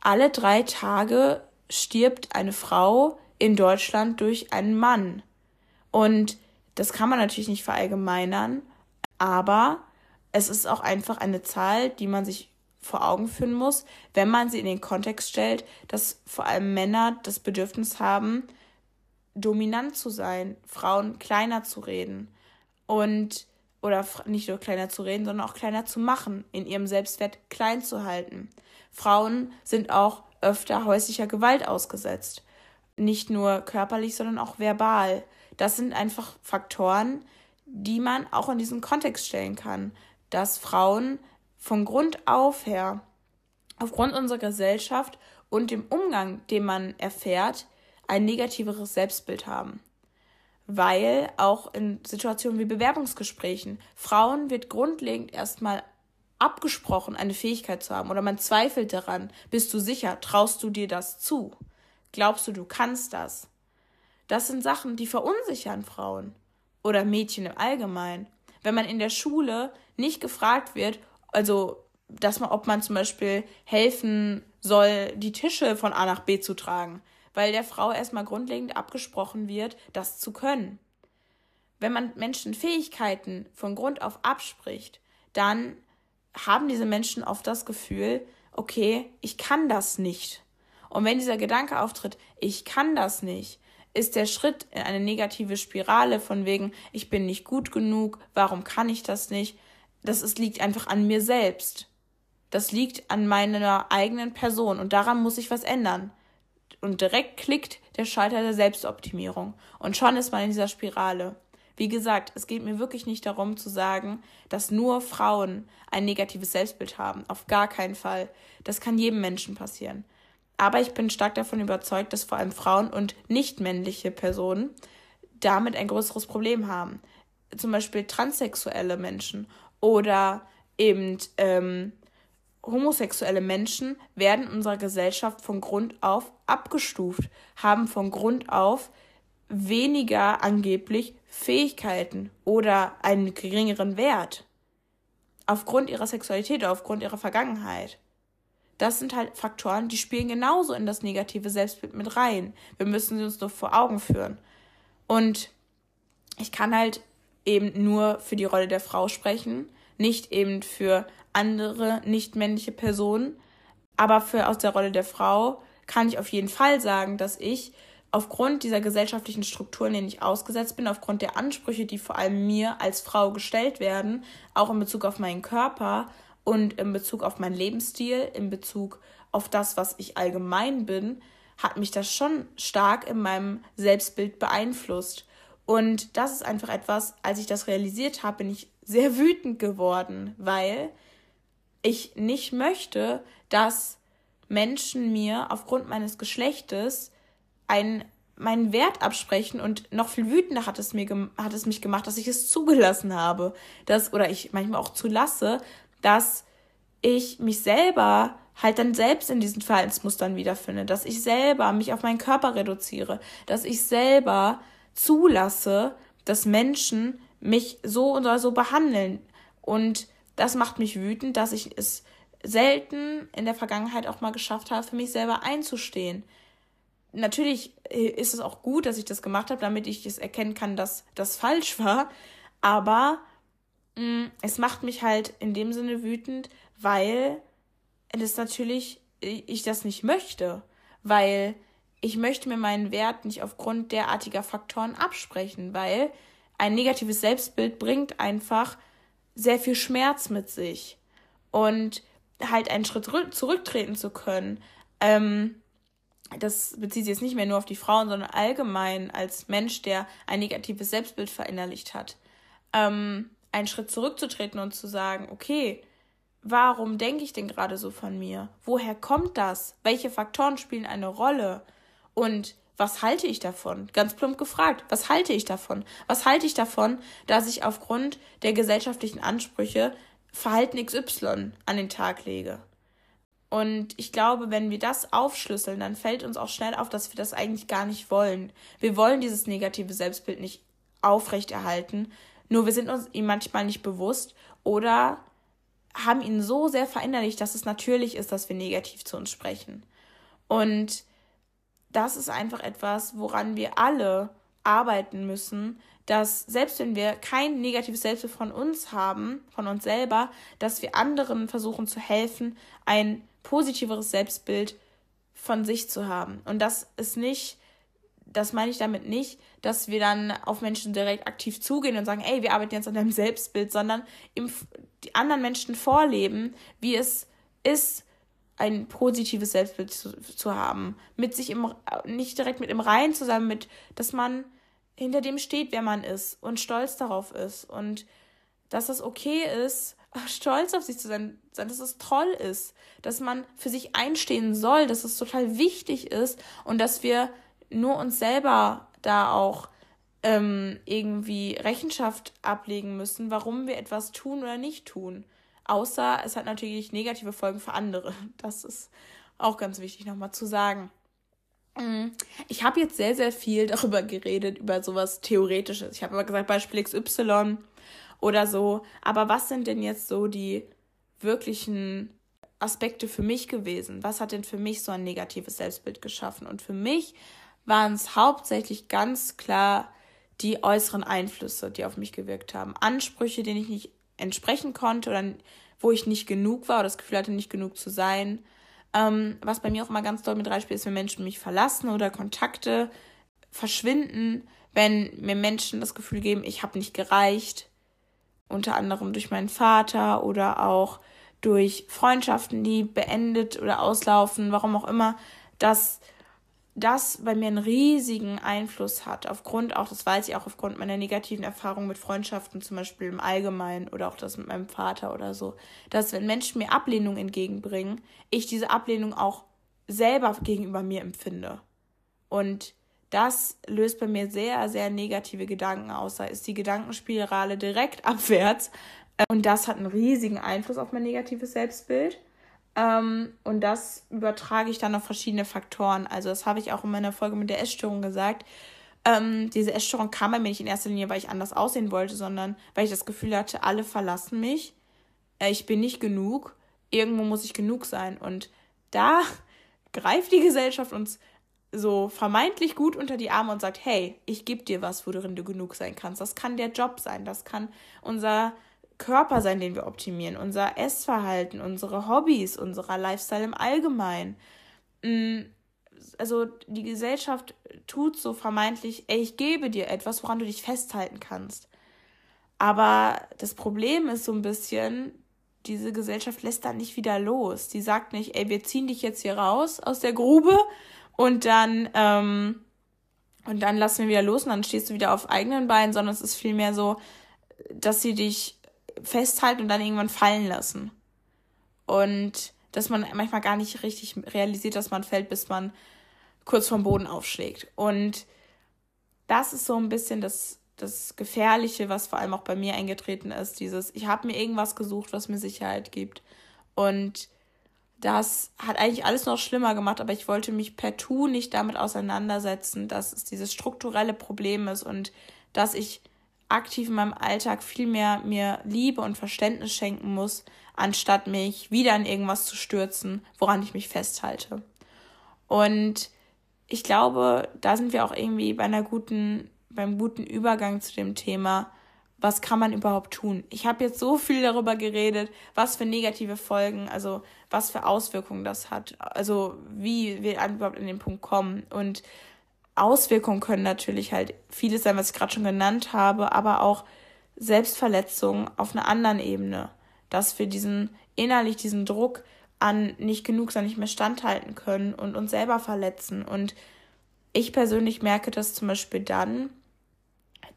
Alle drei Tage stirbt eine Frau in Deutschland durch einen Mann. Und das kann man natürlich nicht verallgemeinern, aber es ist auch einfach eine Zahl, die man sich vor Augen führen muss, wenn man sie in den Kontext stellt, dass vor allem Männer das Bedürfnis haben, dominant zu sein, Frauen kleiner zu reden. Und oder nicht nur kleiner zu reden, sondern auch kleiner zu machen, in ihrem Selbstwert klein zu halten. Frauen sind auch öfter häuslicher Gewalt ausgesetzt. Nicht nur körperlich, sondern auch verbal. Das sind einfach Faktoren, die man auch in diesen Kontext stellen kann, dass Frauen von Grund auf her, aufgrund unserer Gesellschaft und dem Umgang, den man erfährt, ein negativeres Selbstbild haben weil auch in Situationen wie Bewerbungsgesprächen Frauen wird grundlegend erstmal abgesprochen, eine Fähigkeit zu haben oder man zweifelt daran. Bist du sicher? Traust du dir das zu? Glaubst du, du kannst das? Das sind Sachen, die verunsichern Frauen oder Mädchen im Allgemeinen. Wenn man in der Schule nicht gefragt wird, also dass man, ob man zum Beispiel helfen soll, die Tische von A nach B zu tragen, weil der Frau erstmal grundlegend abgesprochen wird, das zu können. Wenn man Menschen Fähigkeiten von Grund auf abspricht, dann haben diese Menschen oft das Gefühl, okay, ich kann das nicht. Und wenn dieser Gedanke auftritt, ich kann das nicht, ist der Schritt in eine negative Spirale von wegen, ich bin nicht gut genug, warum kann ich das nicht? Das ist, liegt einfach an mir selbst. Das liegt an meiner eigenen Person und daran muss ich was ändern und direkt klickt der Schalter der Selbstoptimierung. Und schon ist man in dieser Spirale. Wie gesagt, es geht mir wirklich nicht darum zu sagen, dass nur Frauen ein negatives Selbstbild haben. Auf gar keinen Fall. Das kann jedem Menschen passieren. Aber ich bin stark davon überzeugt, dass vor allem Frauen und nicht männliche Personen damit ein größeres Problem haben. Zum Beispiel transsexuelle Menschen oder eben ähm, homosexuelle Menschen werden in unserer Gesellschaft von Grund auf abgestuft, haben von Grund auf weniger angeblich Fähigkeiten oder einen geringeren Wert. Aufgrund ihrer Sexualität oder aufgrund ihrer Vergangenheit. Das sind halt Faktoren, die spielen genauso in das negative Selbstbild mit rein. Wir müssen sie uns nur vor Augen führen. Und ich kann halt eben nur für die Rolle der Frau sprechen, nicht eben für andere nicht männliche Personen. Aber für aus der Rolle der Frau kann ich auf jeden Fall sagen, dass ich aufgrund dieser gesellschaftlichen Strukturen, denen ich ausgesetzt bin, aufgrund der Ansprüche, die vor allem mir als Frau gestellt werden, auch in Bezug auf meinen Körper und in Bezug auf meinen Lebensstil, in Bezug auf das, was ich allgemein bin, hat mich das schon stark in meinem Selbstbild beeinflusst. Und das ist einfach etwas, als ich das realisiert habe, bin ich sehr wütend geworden, weil ich nicht möchte, dass Menschen mir aufgrund meines Geschlechtes einen, meinen Wert absprechen und noch viel wütender hat es, mir hat es mich gemacht, dass ich es zugelassen habe, dass, oder ich manchmal auch zulasse, dass ich mich selber halt dann selbst in diesen Verhaltensmustern wiederfinde, dass ich selber mich auf meinen Körper reduziere, dass ich selber zulasse, dass Menschen mich so oder so behandeln. Und das macht mich wütend, dass ich es selten in der Vergangenheit auch mal geschafft habe, für mich selber einzustehen. Natürlich ist es auch gut, dass ich das gemacht habe, damit ich es erkennen kann, dass das falsch war. Aber mh, mm, es macht mich halt in dem Sinne wütend, weil es natürlich ich das nicht möchte. Weil ich möchte mir meinen Wert nicht aufgrund derartiger Faktoren absprechen, weil ein negatives Selbstbild bringt einfach sehr viel Schmerz mit sich. Und halt einen Schritt zurücktreten zu können, ähm, das bezieht sich jetzt nicht mehr nur auf die Frauen, sondern allgemein als Mensch, der ein negatives Selbstbild verinnerlicht hat, ähm, einen Schritt zurückzutreten und zu sagen, okay, warum denke ich denn gerade so von mir? Woher kommt das? Welche Faktoren spielen eine Rolle? Und was halte ich davon? Ganz plump gefragt, was halte ich davon? Was halte ich davon, dass ich aufgrund der gesellschaftlichen Ansprüche Verhalten XY an den Tag lege? Und ich glaube, wenn wir das aufschlüsseln, dann fällt uns auch schnell auf, dass wir das eigentlich gar nicht wollen. Wir wollen dieses negative Selbstbild nicht aufrechterhalten, nur wir sind uns ihm manchmal nicht bewusst oder haben ihn so sehr verinnerlicht, dass es natürlich ist, dass wir negativ zu uns sprechen. Und das ist einfach etwas, woran wir alle arbeiten müssen, dass selbst wenn wir kein negatives Selbstbild von uns haben, von uns selber, dass wir anderen versuchen zu helfen, ein positiveres Selbstbild von sich zu haben. Und das ist nicht, das meine ich damit nicht, dass wir dann auf Menschen direkt aktiv zugehen und sagen, ey, wir arbeiten jetzt an deinem Selbstbild, sondern im, die anderen Menschen vorleben, wie es ist, ein positives Selbstbild zu, zu haben, mit sich im, nicht direkt mit im Reinen zu sein, mit, dass man hinter dem steht, wer man ist und stolz darauf ist und dass das okay ist, stolz auf sich zu sein, dass es toll ist, dass man für sich einstehen soll, dass es total wichtig ist und dass wir nur uns selber da auch ähm, irgendwie Rechenschaft ablegen müssen, warum wir etwas tun oder nicht tun. Außer es hat natürlich negative Folgen für andere. Das ist auch ganz wichtig nochmal zu sagen. Mm, ich habe jetzt sehr, sehr viel darüber geredet, über sowas Theoretisches. Ich habe aber gesagt, Beispiel XY oder so. Aber was sind denn jetzt so die wirklichen Aspekte für mich gewesen? Was hat denn für mich so ein negatives Selbstbild geschaffen? Und für mich waren es hauptsächlich ganz klar die äußeren Einflüsse, die auf mich gewirkt haben. Ansprüche, denen ich nicht entsprechen konnte oder wo ich nicht genug war oder das Gefühl hatte, nicht genug zu sein. Ähm, was bei mir auch immer ganz doll mit reinspielt, ist, wenn Menschen mich verlassen oder Kontakte verschwinden, wenn mir Menschen das Gefühl geben, ich habe nicht gereicht, unter anderem durch meinen Vater oder auch durch Freundschaften, die beendet oder auslaufen, warum auch immer, dass das bei mir einen riesigen Einfluss hat, aufgrund auch, das weiß ich auch aufgrund meiner negativen Erfahrungen mit Freundschaften, zum Beispiel im Allgemeinen oder auch das mit meinem Vater oder so, dass wenn Menschen mir Ablehnung entgegenbringen, ich diese Ablehnung auch selber gegenüber mir empfinde. Und das löst bei mir sehr, sehr negative Gedanken aus. Da ist die Gedankenspirale direkt abwärts. Und das hat einen riesigen Einfluss auf mein negatives Selbstbild. Ähm, und das übertrage ich dann auf verschiedene Faktoren. Also das habe ich auch in meiner Folge mit der Essstörung gesagt. Ähm, diese Essstörung kam bei mir nicht in erster Linie, weil ich anders aussehen wollte, sondern weil ich das Gefühl hatte, alle verlassen mich. Äh, ich bin nicht genug. Irgendwo muss ich genug sein. Und da greift die Gesellschaft uns so vermeintlich gut unter die Arme und sagt, hey, ich gebe dir was, worin du genug sein kannst. Das kann der Job sein, das kann unser Körper sein, den wir optimieren, unser Essverhalten, unsere Hobbys, unser Lifestyle im Allgemeinen. Mm, also die Gesellschaft tut so vermeintlich, ey, ich gebe dir etwas, woran du dich festhalten kannst. Aber das Problem ist so ein bisschen, diese Gesellschaft lässt da nicht wieder los. Die sagt nicht, ey, wir ziehen dich jetzt hier raus aus der Grube und dann, ähm, und dann lassen wir wieder los und dann stehst du wieder auf eigenen Beinen, sondern es ist vielmehr so, dass sie dich festhalten und dann irgendwann fallen lassen. Und dass man manchmal gar nicht richtig realisiert, dass man fällt, bis man kurz vom Boden aufschlägt. Und das ist so ein bisschen das, das Gefährliche, was vor allem auch bei mir eingetreten ist. Dieses, ich habe mir irgendwas gesucht, was mir Sicherheit gibt. Und das hat eigentlich alles noch schlimmer gemacht, aber ich wollte mich per Tu nicht damit auseinandersetzen, dass es dieses strukturelle Problem ist und dass ich aktiv in meinem Alltag viel mehr mir Liebe und Verständnis schenken muss, anstatt mich wieder in irgendwas zu stürzen, woran ich mich festhalte. Und ich glaube, da sind wir auch irgendwie bei einer guten, beim guten Übergang zu dem Thema, was kann man überhaupt tun? Ich habe jetzt so viel darüber geredet, was für negative Folgen, also was für Auswirkungen das hat, also wie wir überhaupt in den Punkt kommen. Und Auswirkungen können natürlich halt vieles sein, was ich gerade schon genannt habe, aber auch Selbstverletzungen auf einer anderen Ebene, dass wir diesen innerlich diesen Druck an nicht genug sein, nicht mehr standhalten können und uns selber verletzen. Und ich persönlich merke das zum Beispiel dann,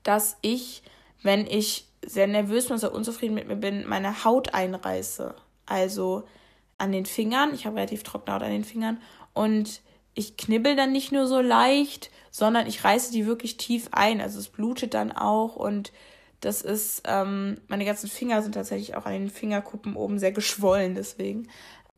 dass ich wenn ich sehr nervös bin, sehr unzufrieden mit mir bin, meine Haut einreiße. Also an den Fingern. Ich habe relativ trockene Haut an den Fingern. Und ich knibbel dann nicht nur so leicht, sondern ich reiße die wirklich tief ein. Also es blutet dann auch und das ist, ähm, meine ganzen Finger sind tatsächlich auch an den Fingerkuppen oben sehr geschwollen deswegen.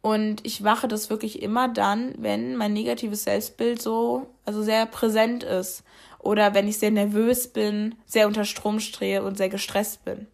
Und ich wache das wirklich immer dann, wenn mein negatives Selbstbild so, also sehr präsent ist oder wenn ich sehr nervös bin, sehr unter Strom stehe und sehr gestresst bin.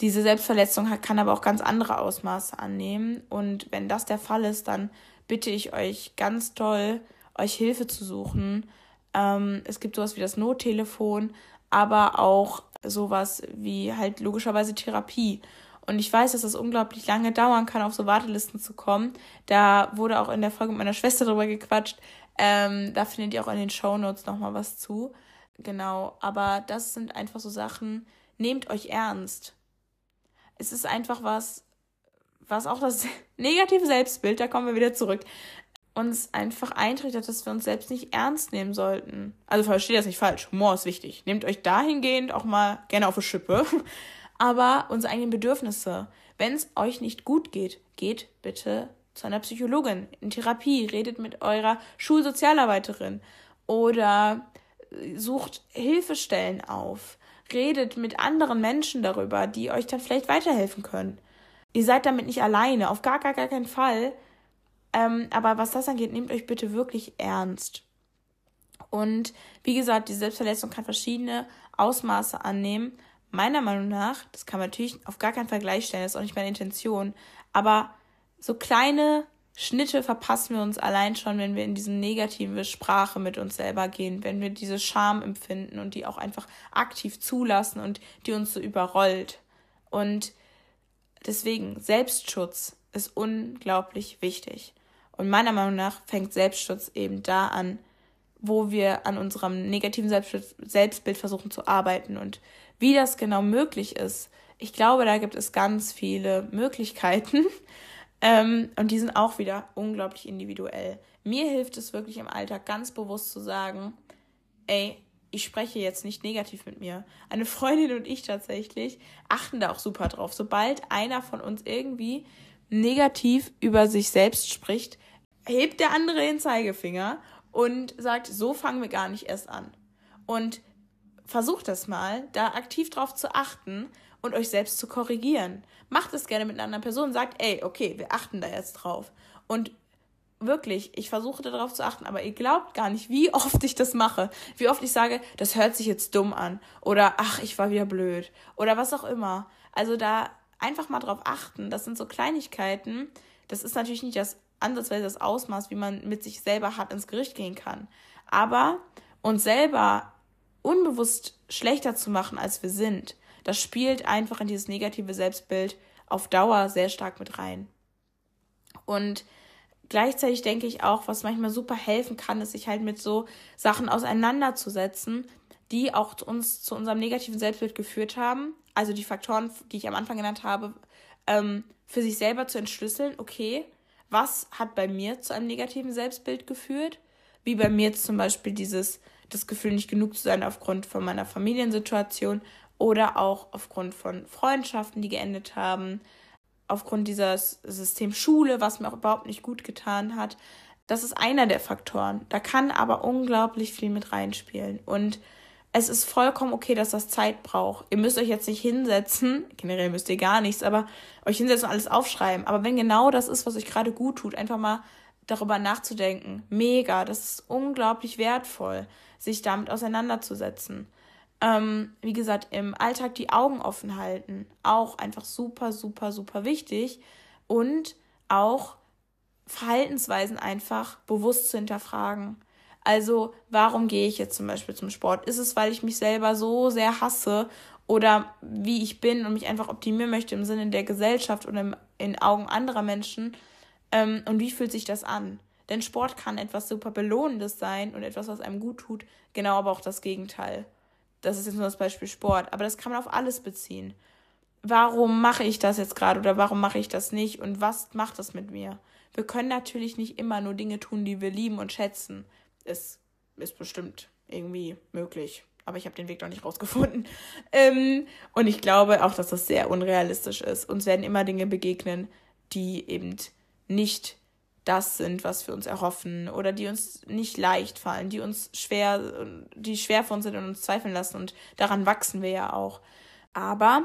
Diese Selbstverletzung kann aber auch ganz andere Ausmaße annehmen und wenn das der Fall ist, dann bitte ich euch ganz toll, euch Hilfe zu suchen. Ähm, es gibt sowas wie das Nottelefon, aber auch sowas wie halt logischerweise Therapie. Und ich weiß, dass das unglaublich lange dauern kann, auf so Wartelisten zu kommen. Da wurde auch in der Folge mit meiner Schwester drüber gequatscht. Ähm, da findet ihr auch in den Show Notes nochmal was zu. Genau, aber das sind einfach so Sachen, nehmt euch ernst. Es ist einfach was, was auch das negative Selbstbild, da kommen wir wieder zurück, uns einfach eintrichtert, dass wir uns selbst nicht ernst nehmen sollten. Also versteht das nicht falsch, Humor ist wichtig. Nehmt euch dahingehend auch mal gerne auf die Schippe. Aber unsere eigenen Bedürfnisse, wenn es euch nicht gut geht, geht bitte zu einer Psychologin in Therapie, redet mit eurer Schulsozialarbeiterin oder sucht Hilfestellen auf, redet mit anderen Menschen darüber, die euch dann vielleicht weiterhelfen können. Ihr seid damit nicht alleine, auf gar, gar, gar keinen Fall. Ähm, aber was das angeht, nehmt euch bitte wirklich ernst. Und wie gesagt, die Selbstverletzung kann verschiedene Ausmaße annehmen. Meiner Meinung nach, das kann man natürlich auf gar keinen Fall gleichstellen, das ist auch nicht meine Intention, aber so kleine Schnitte verpassen wir uns allein schon, wenn wir in diese negative Sprache mit uns selber gehen, wenn wir diese Scham empfinden und die auch einfach aktiv zulassen und die uns so überrollt. Und deswegen, Selbstschutz ist unglaublich wichtig. Und meiner Meinung nach fängt Selbstschutz eben da an, wo wir an unserem negativen Selbstbild versuchen zu arbeiten. Und wie das genau möglich ist, ich glaube, da gibt es ganz viele Möglichkeiten. Ähm, und die sind auch wieder unglaublich individuell. Mir hilft es wirklich im Alltag ganz bewusst zu sagen, ey, ich spreche jetzt nicht negativ mit mir. Eine Freundin und ich tatsächlich achten da auch super drauf. Sobald einer von uns irgendwie negativ über sich selbst spricht, hebt der andere den Zeigefinger und sagt, so fangen wir gar nicht erst an. Und versucht das mal, da aktiv drauf zu achten und euch selbst zu korrigieren. Macht es gerne mit einer anderen Person, sagt, ey, okay, wir achten da jetzt drauf. Und wirklich, ich versuche darauf zu achten, aber ihr glaubt gar nicht, wie oft ich das mache. Wie oft ich sage, das hört sich jetzt dumm an. Oder ach, ich war wieder blöd. Oder was auch immer. Also da einfach mal drauf achten. Das sind so Kleinigkeiten. Das ist natürlich nicht das ansatzweise das Ausmaß, wie man mit sich selber hart ins Gericht gehen kann. Aber uns selber unbewusst schlechter zu machen, als wir sind, das spielt einfach in dieses negative Selbstbild auf Dauer sehr stark mit rein. Und gleichzeitig denke ich auch, was manchmal super helfen kann, ist sich halt mit so Sachen auseinanderzusetzen, die auch uns zu unserem negativen Selbstbild geführt haben. Also die Faktoren, die ich am Anfang genannt habe, ähm, für sich selber zu entschlüsseln, okay, was hat bei mir zu einem negativen Selbstbild geführt? Wie bei mir zum Beispiel dieses, das Gefühl, nicht genug zu sein aufgrund von meiner Familiensituation oder auch aufgrund von Freundschaften, die geendet haben, aufgrund dieses Systems Schule, was mir auch überhaupt nicht gut getan hat. Das ist einer der Faktoren. Da kann aber unglaublich viel mit reinspielen. Und es ist vollkommen okay, dass das Zeit braucht. Ihr müsst euch jetzt nicht hinsetzen, generell müsst ihr gar nichts, aber euch hinsetzen und alles aufschreiben. Aber wenn genau das ist, was euch gerade gut tut, einfach mal darüber nachzudenken. Mega, das ist unglaublich wertvoll, sich damit auseinanderzusetzen. Ähm, wie gesagt, im Alltag die Augen offen halten. Auch einfach super, super, super wichtig. Und auch Verhaltensweisen einfach bewusst zu hinterfragen. Also, warum gehe ich jetzt zum Beispiel zum Sport? Ist es, weil ich mich selber so sehr hasse oder wie ich bin und mich einfach optimieren möchte im Sinne der Gesellschaft oder im, in Augen anderer Menschen? Ähm, und wie fühlt sich das an? Denn Sport kann etwas super Belohnendes sein und etwas, was einem gut tut, genau aber auch das Gegenteil. Das ist jetzt nur das Beispiel Sport, aber das kann man auf alles beziehen. Warum mache ich das jetzt gerade oder warum mache ich das nicht und was macht das mit mir? Wir können natürlich nicht immer nur Dinge tun, die wir lieben und schätzen. Es ist bestimmt irgendwie möglich, aber ich habe den Weg noch nicht rausgefunden. Ähm, und ich glaube auch, dass das sehr unrealistisch ist. Uns werden immer Dinge begegnen, die eben nicht das sind, was wir uns erhoffen oder die uns nicht leicht fallen, die uns schwer, die schwer für uns sind und uns zweifeln lassen und daran wachsen wir ja auch. Aber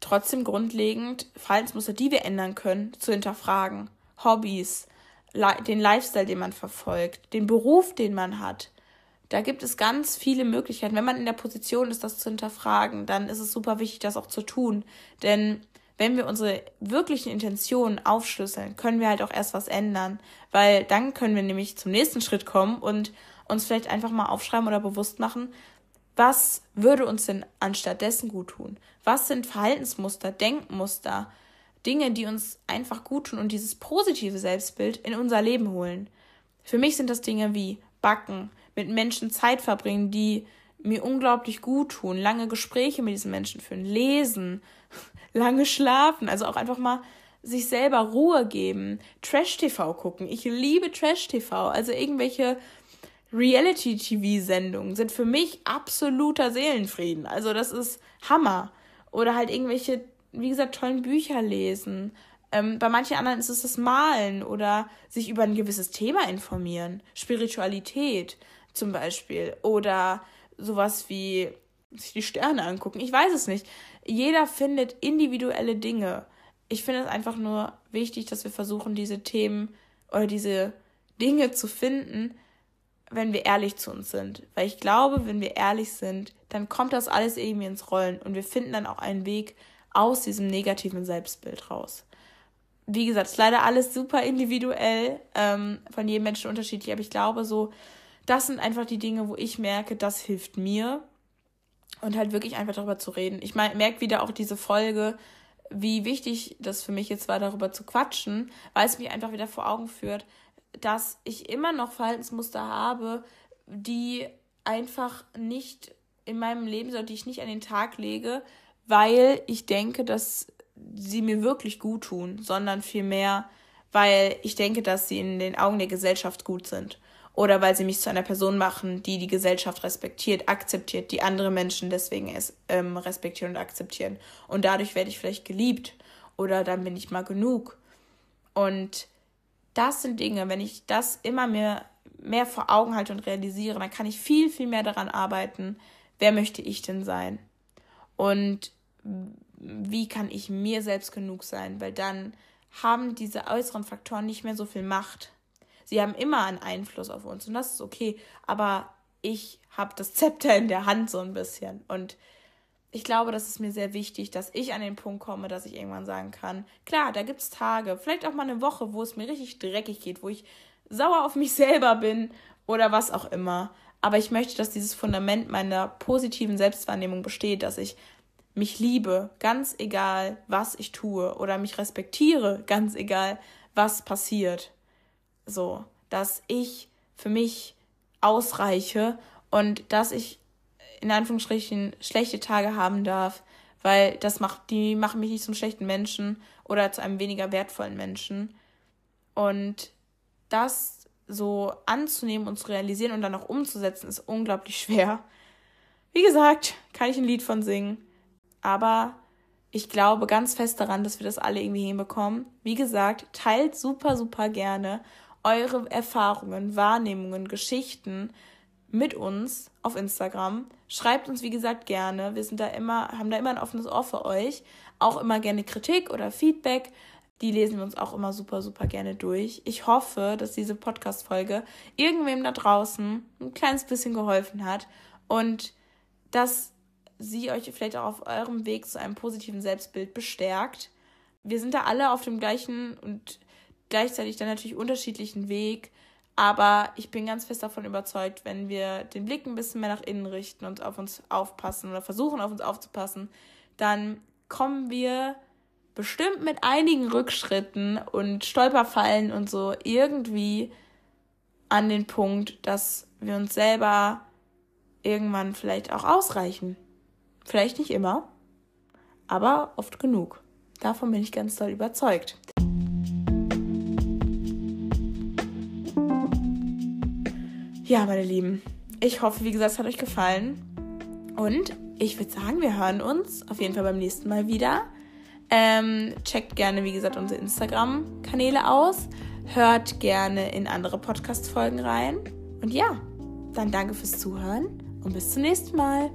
trotzdem grundlegend Verhaltensmuster, die wir ändern können, zu hinterfragen. Hobbys, den Lifestyle, den man verfolgt, den Beruf, den man hat. Da gibt es ganz viele Möglichkeiten. Wenn man in der Position ist, das zu hinterfragen, dann ist es super wichtig, das auch zu tun. Denn wenn wir unsere wirklichen Intentionen aufschlüsseln, können wir halt auch erst was ändern, weil dann können wir nämlich zum nächsten Schritt kommen und uns vielleicht einfach mal aufschreiben oder bewusst machen, was würde uns denn anstattdessen gut tun? Was sind Verhaltensmuster, Denkmuster, Dinge, die uns einfach gut tun und dieses positive Selbstbild in unser Leben holen? Für mich sind das Dinge wie Backen, mit Menschen Zeit verbringen, die mir unglaublich gut tun, lange Gespräche mit diesen Menschen führen, lesen, lange schlafen, also auch einfach mal sich selber Ruhe geben, Trash-TV gucken. Ich liebe Trash-TV, also irgendwelche Reality-TV-Sendungen sind für mich absoluter Seelenfrieden. Also das ist Hammer. Oder halt irgendwelche, wie gesagt, tollen Bücher lesen. Ähm, bei manchen anderen ist es das Malen oder sich über ein gewisses Thema informieren. Spiritualität zum Beispiel. Oder sowas wie sich die Sterne angucken. Ich weiß es nicht. Jeder findet individuelle Dinge. Ich finde es einfach nur wichtig, dass wir versuchen, diese Themen oder diese Dinge zu finden, wenn wir ehrlich zu uns sind. Weil ich glaube, wenn wir ehrlich sind, dann kommt das alles irgendwie ins Rollen und wir finden dann auch einen Weg aus diesem negativen Selbstbild raus. Wie gesagt, ist leider alles super individuell, ähm, von jedem Menschen unterschiedlich, aber ich glaube so, das sind einfach die Dinge, wo ich merke, das hilft mir und halt wirklich einfach darüber zu reden. Ich merke wieder auch diese Folge, wie wichtig das für mich jetzt war, darüber zu quatschen, weil es mich einfach wieder vor Augen führt, dass ich immer noch Verhaltensmuster habe, die einfach nicht in meinem Leben sind, die ich nicht an den Tag lege, weil ich denke, dass sie mir wirklich gut tun, sondern vielmehr, weil ich denke, dass sie in den Augen der Gesellschaft gut sind oder weil sie mich zu einer Person machen, die die Gesellschaft respektiert, akzeptiert, die andere Menschen deswegen es, ähm, respektieren und akzeptieren. Und dadurch werde ich vielleicht geliebt oder dann bin ich mal genug. Und das sind Dinge, wenn ich das immer mehr, mehr vor Augen halte und realisiere, dann kann ich viel, viel mehr daran arbeiten, wer möchte ich denn sein? Und wie kann ich mir selbst genug sein? Weil dann haben diese äußeren Faktoren nicht mehr so viel Macht. Sie haben immer einen Einfluss auf uns und das ist okay. Aber ich habe das Zepter in der Hand so ein bisschen. Und ich glaube, das ist mir sehr wichtig, dass ich an den Punkt komme, dass ich irgendwann sagen kann, klar, da gibt es Tage, vielleicht auch mal eine Woche, wo es mir richtig dreckig geht, wo ich sauer auf mich selber bin oder was auch immer. Aber ich möchte, dass dieses Fundament meiner positiven Selbstwahrnehmung besteht, dass ich mich liebe, ganz egal, was ich tue, oder mich respektiere, ganz egal, was passiert. So, dass ich für mich ausreiche und dass ich in Anführungsstrichen schlechte Tage haben darf, weil das macht, die machen mich nicht zum schlechten Menschen oder zu einem weniger wertvollen Menschen. Und das so anzunehmen und zu realisieren und dann auch umzusetzen, ist unglaublich schwer. Wie gesagt, kann ich ein Lied von singen. Aber ich glaube ganz fest daran, dass wir das alle irgendwie hinbekommen. Wie gesagt, teilt super, super gerne eure Erfahrungen, Wahrnehmungen, Geschichten mit uns auf Instagram. Schreibt uns, wie gesagt, gerne. Wir sind da immer, haben da immer ein offenes Ohr für euch. Auch immer gerne Kritik oder Feedback. Die lesen wir uns auch immer super, super gerne durch. Ich hoffe, dass diese Podcast-Folge irgendwem da draußen ein kleines bisschen geholfen hat und dass sie euch vielleicht auch auf eurem Weg zu einem positiven Selbstbild bestärkt. Wir sind da alle auf dem gleichen und gleichzeitig dann natürlich unterschiedlichen Weg. Aber ich bin ganz fest davon überzeugt, wenn wir den Blick ein bisschen mehr nach innen richten und auf uns aufpassen oder versuchen, auf uns aufzupassen, dann kommen wir bestimmt mit einigen Rückschritten und Stolperfallen und so irgendwie an den Punkt, dass wir uns selber irgendwann vielleicht auch ausreichen. Vielleicht nicht immer, aber oft genug. Davon bin ich ganz doll überzeugt. Ja, meine Lieben, ich hoffe, wie gesagt, es hat euch gefallen. Und ich würde sagen, wir hören uns auf jeden Fall beim nächsten Mal wieder. Ähm, checkt gerne, wie gesagt, unsere Instagram-Kanäle aus. Hört gerne in andere Podcast-Folgen rein. Und ja, dann danke fürs Zuhören und bis zum nächsten Mal.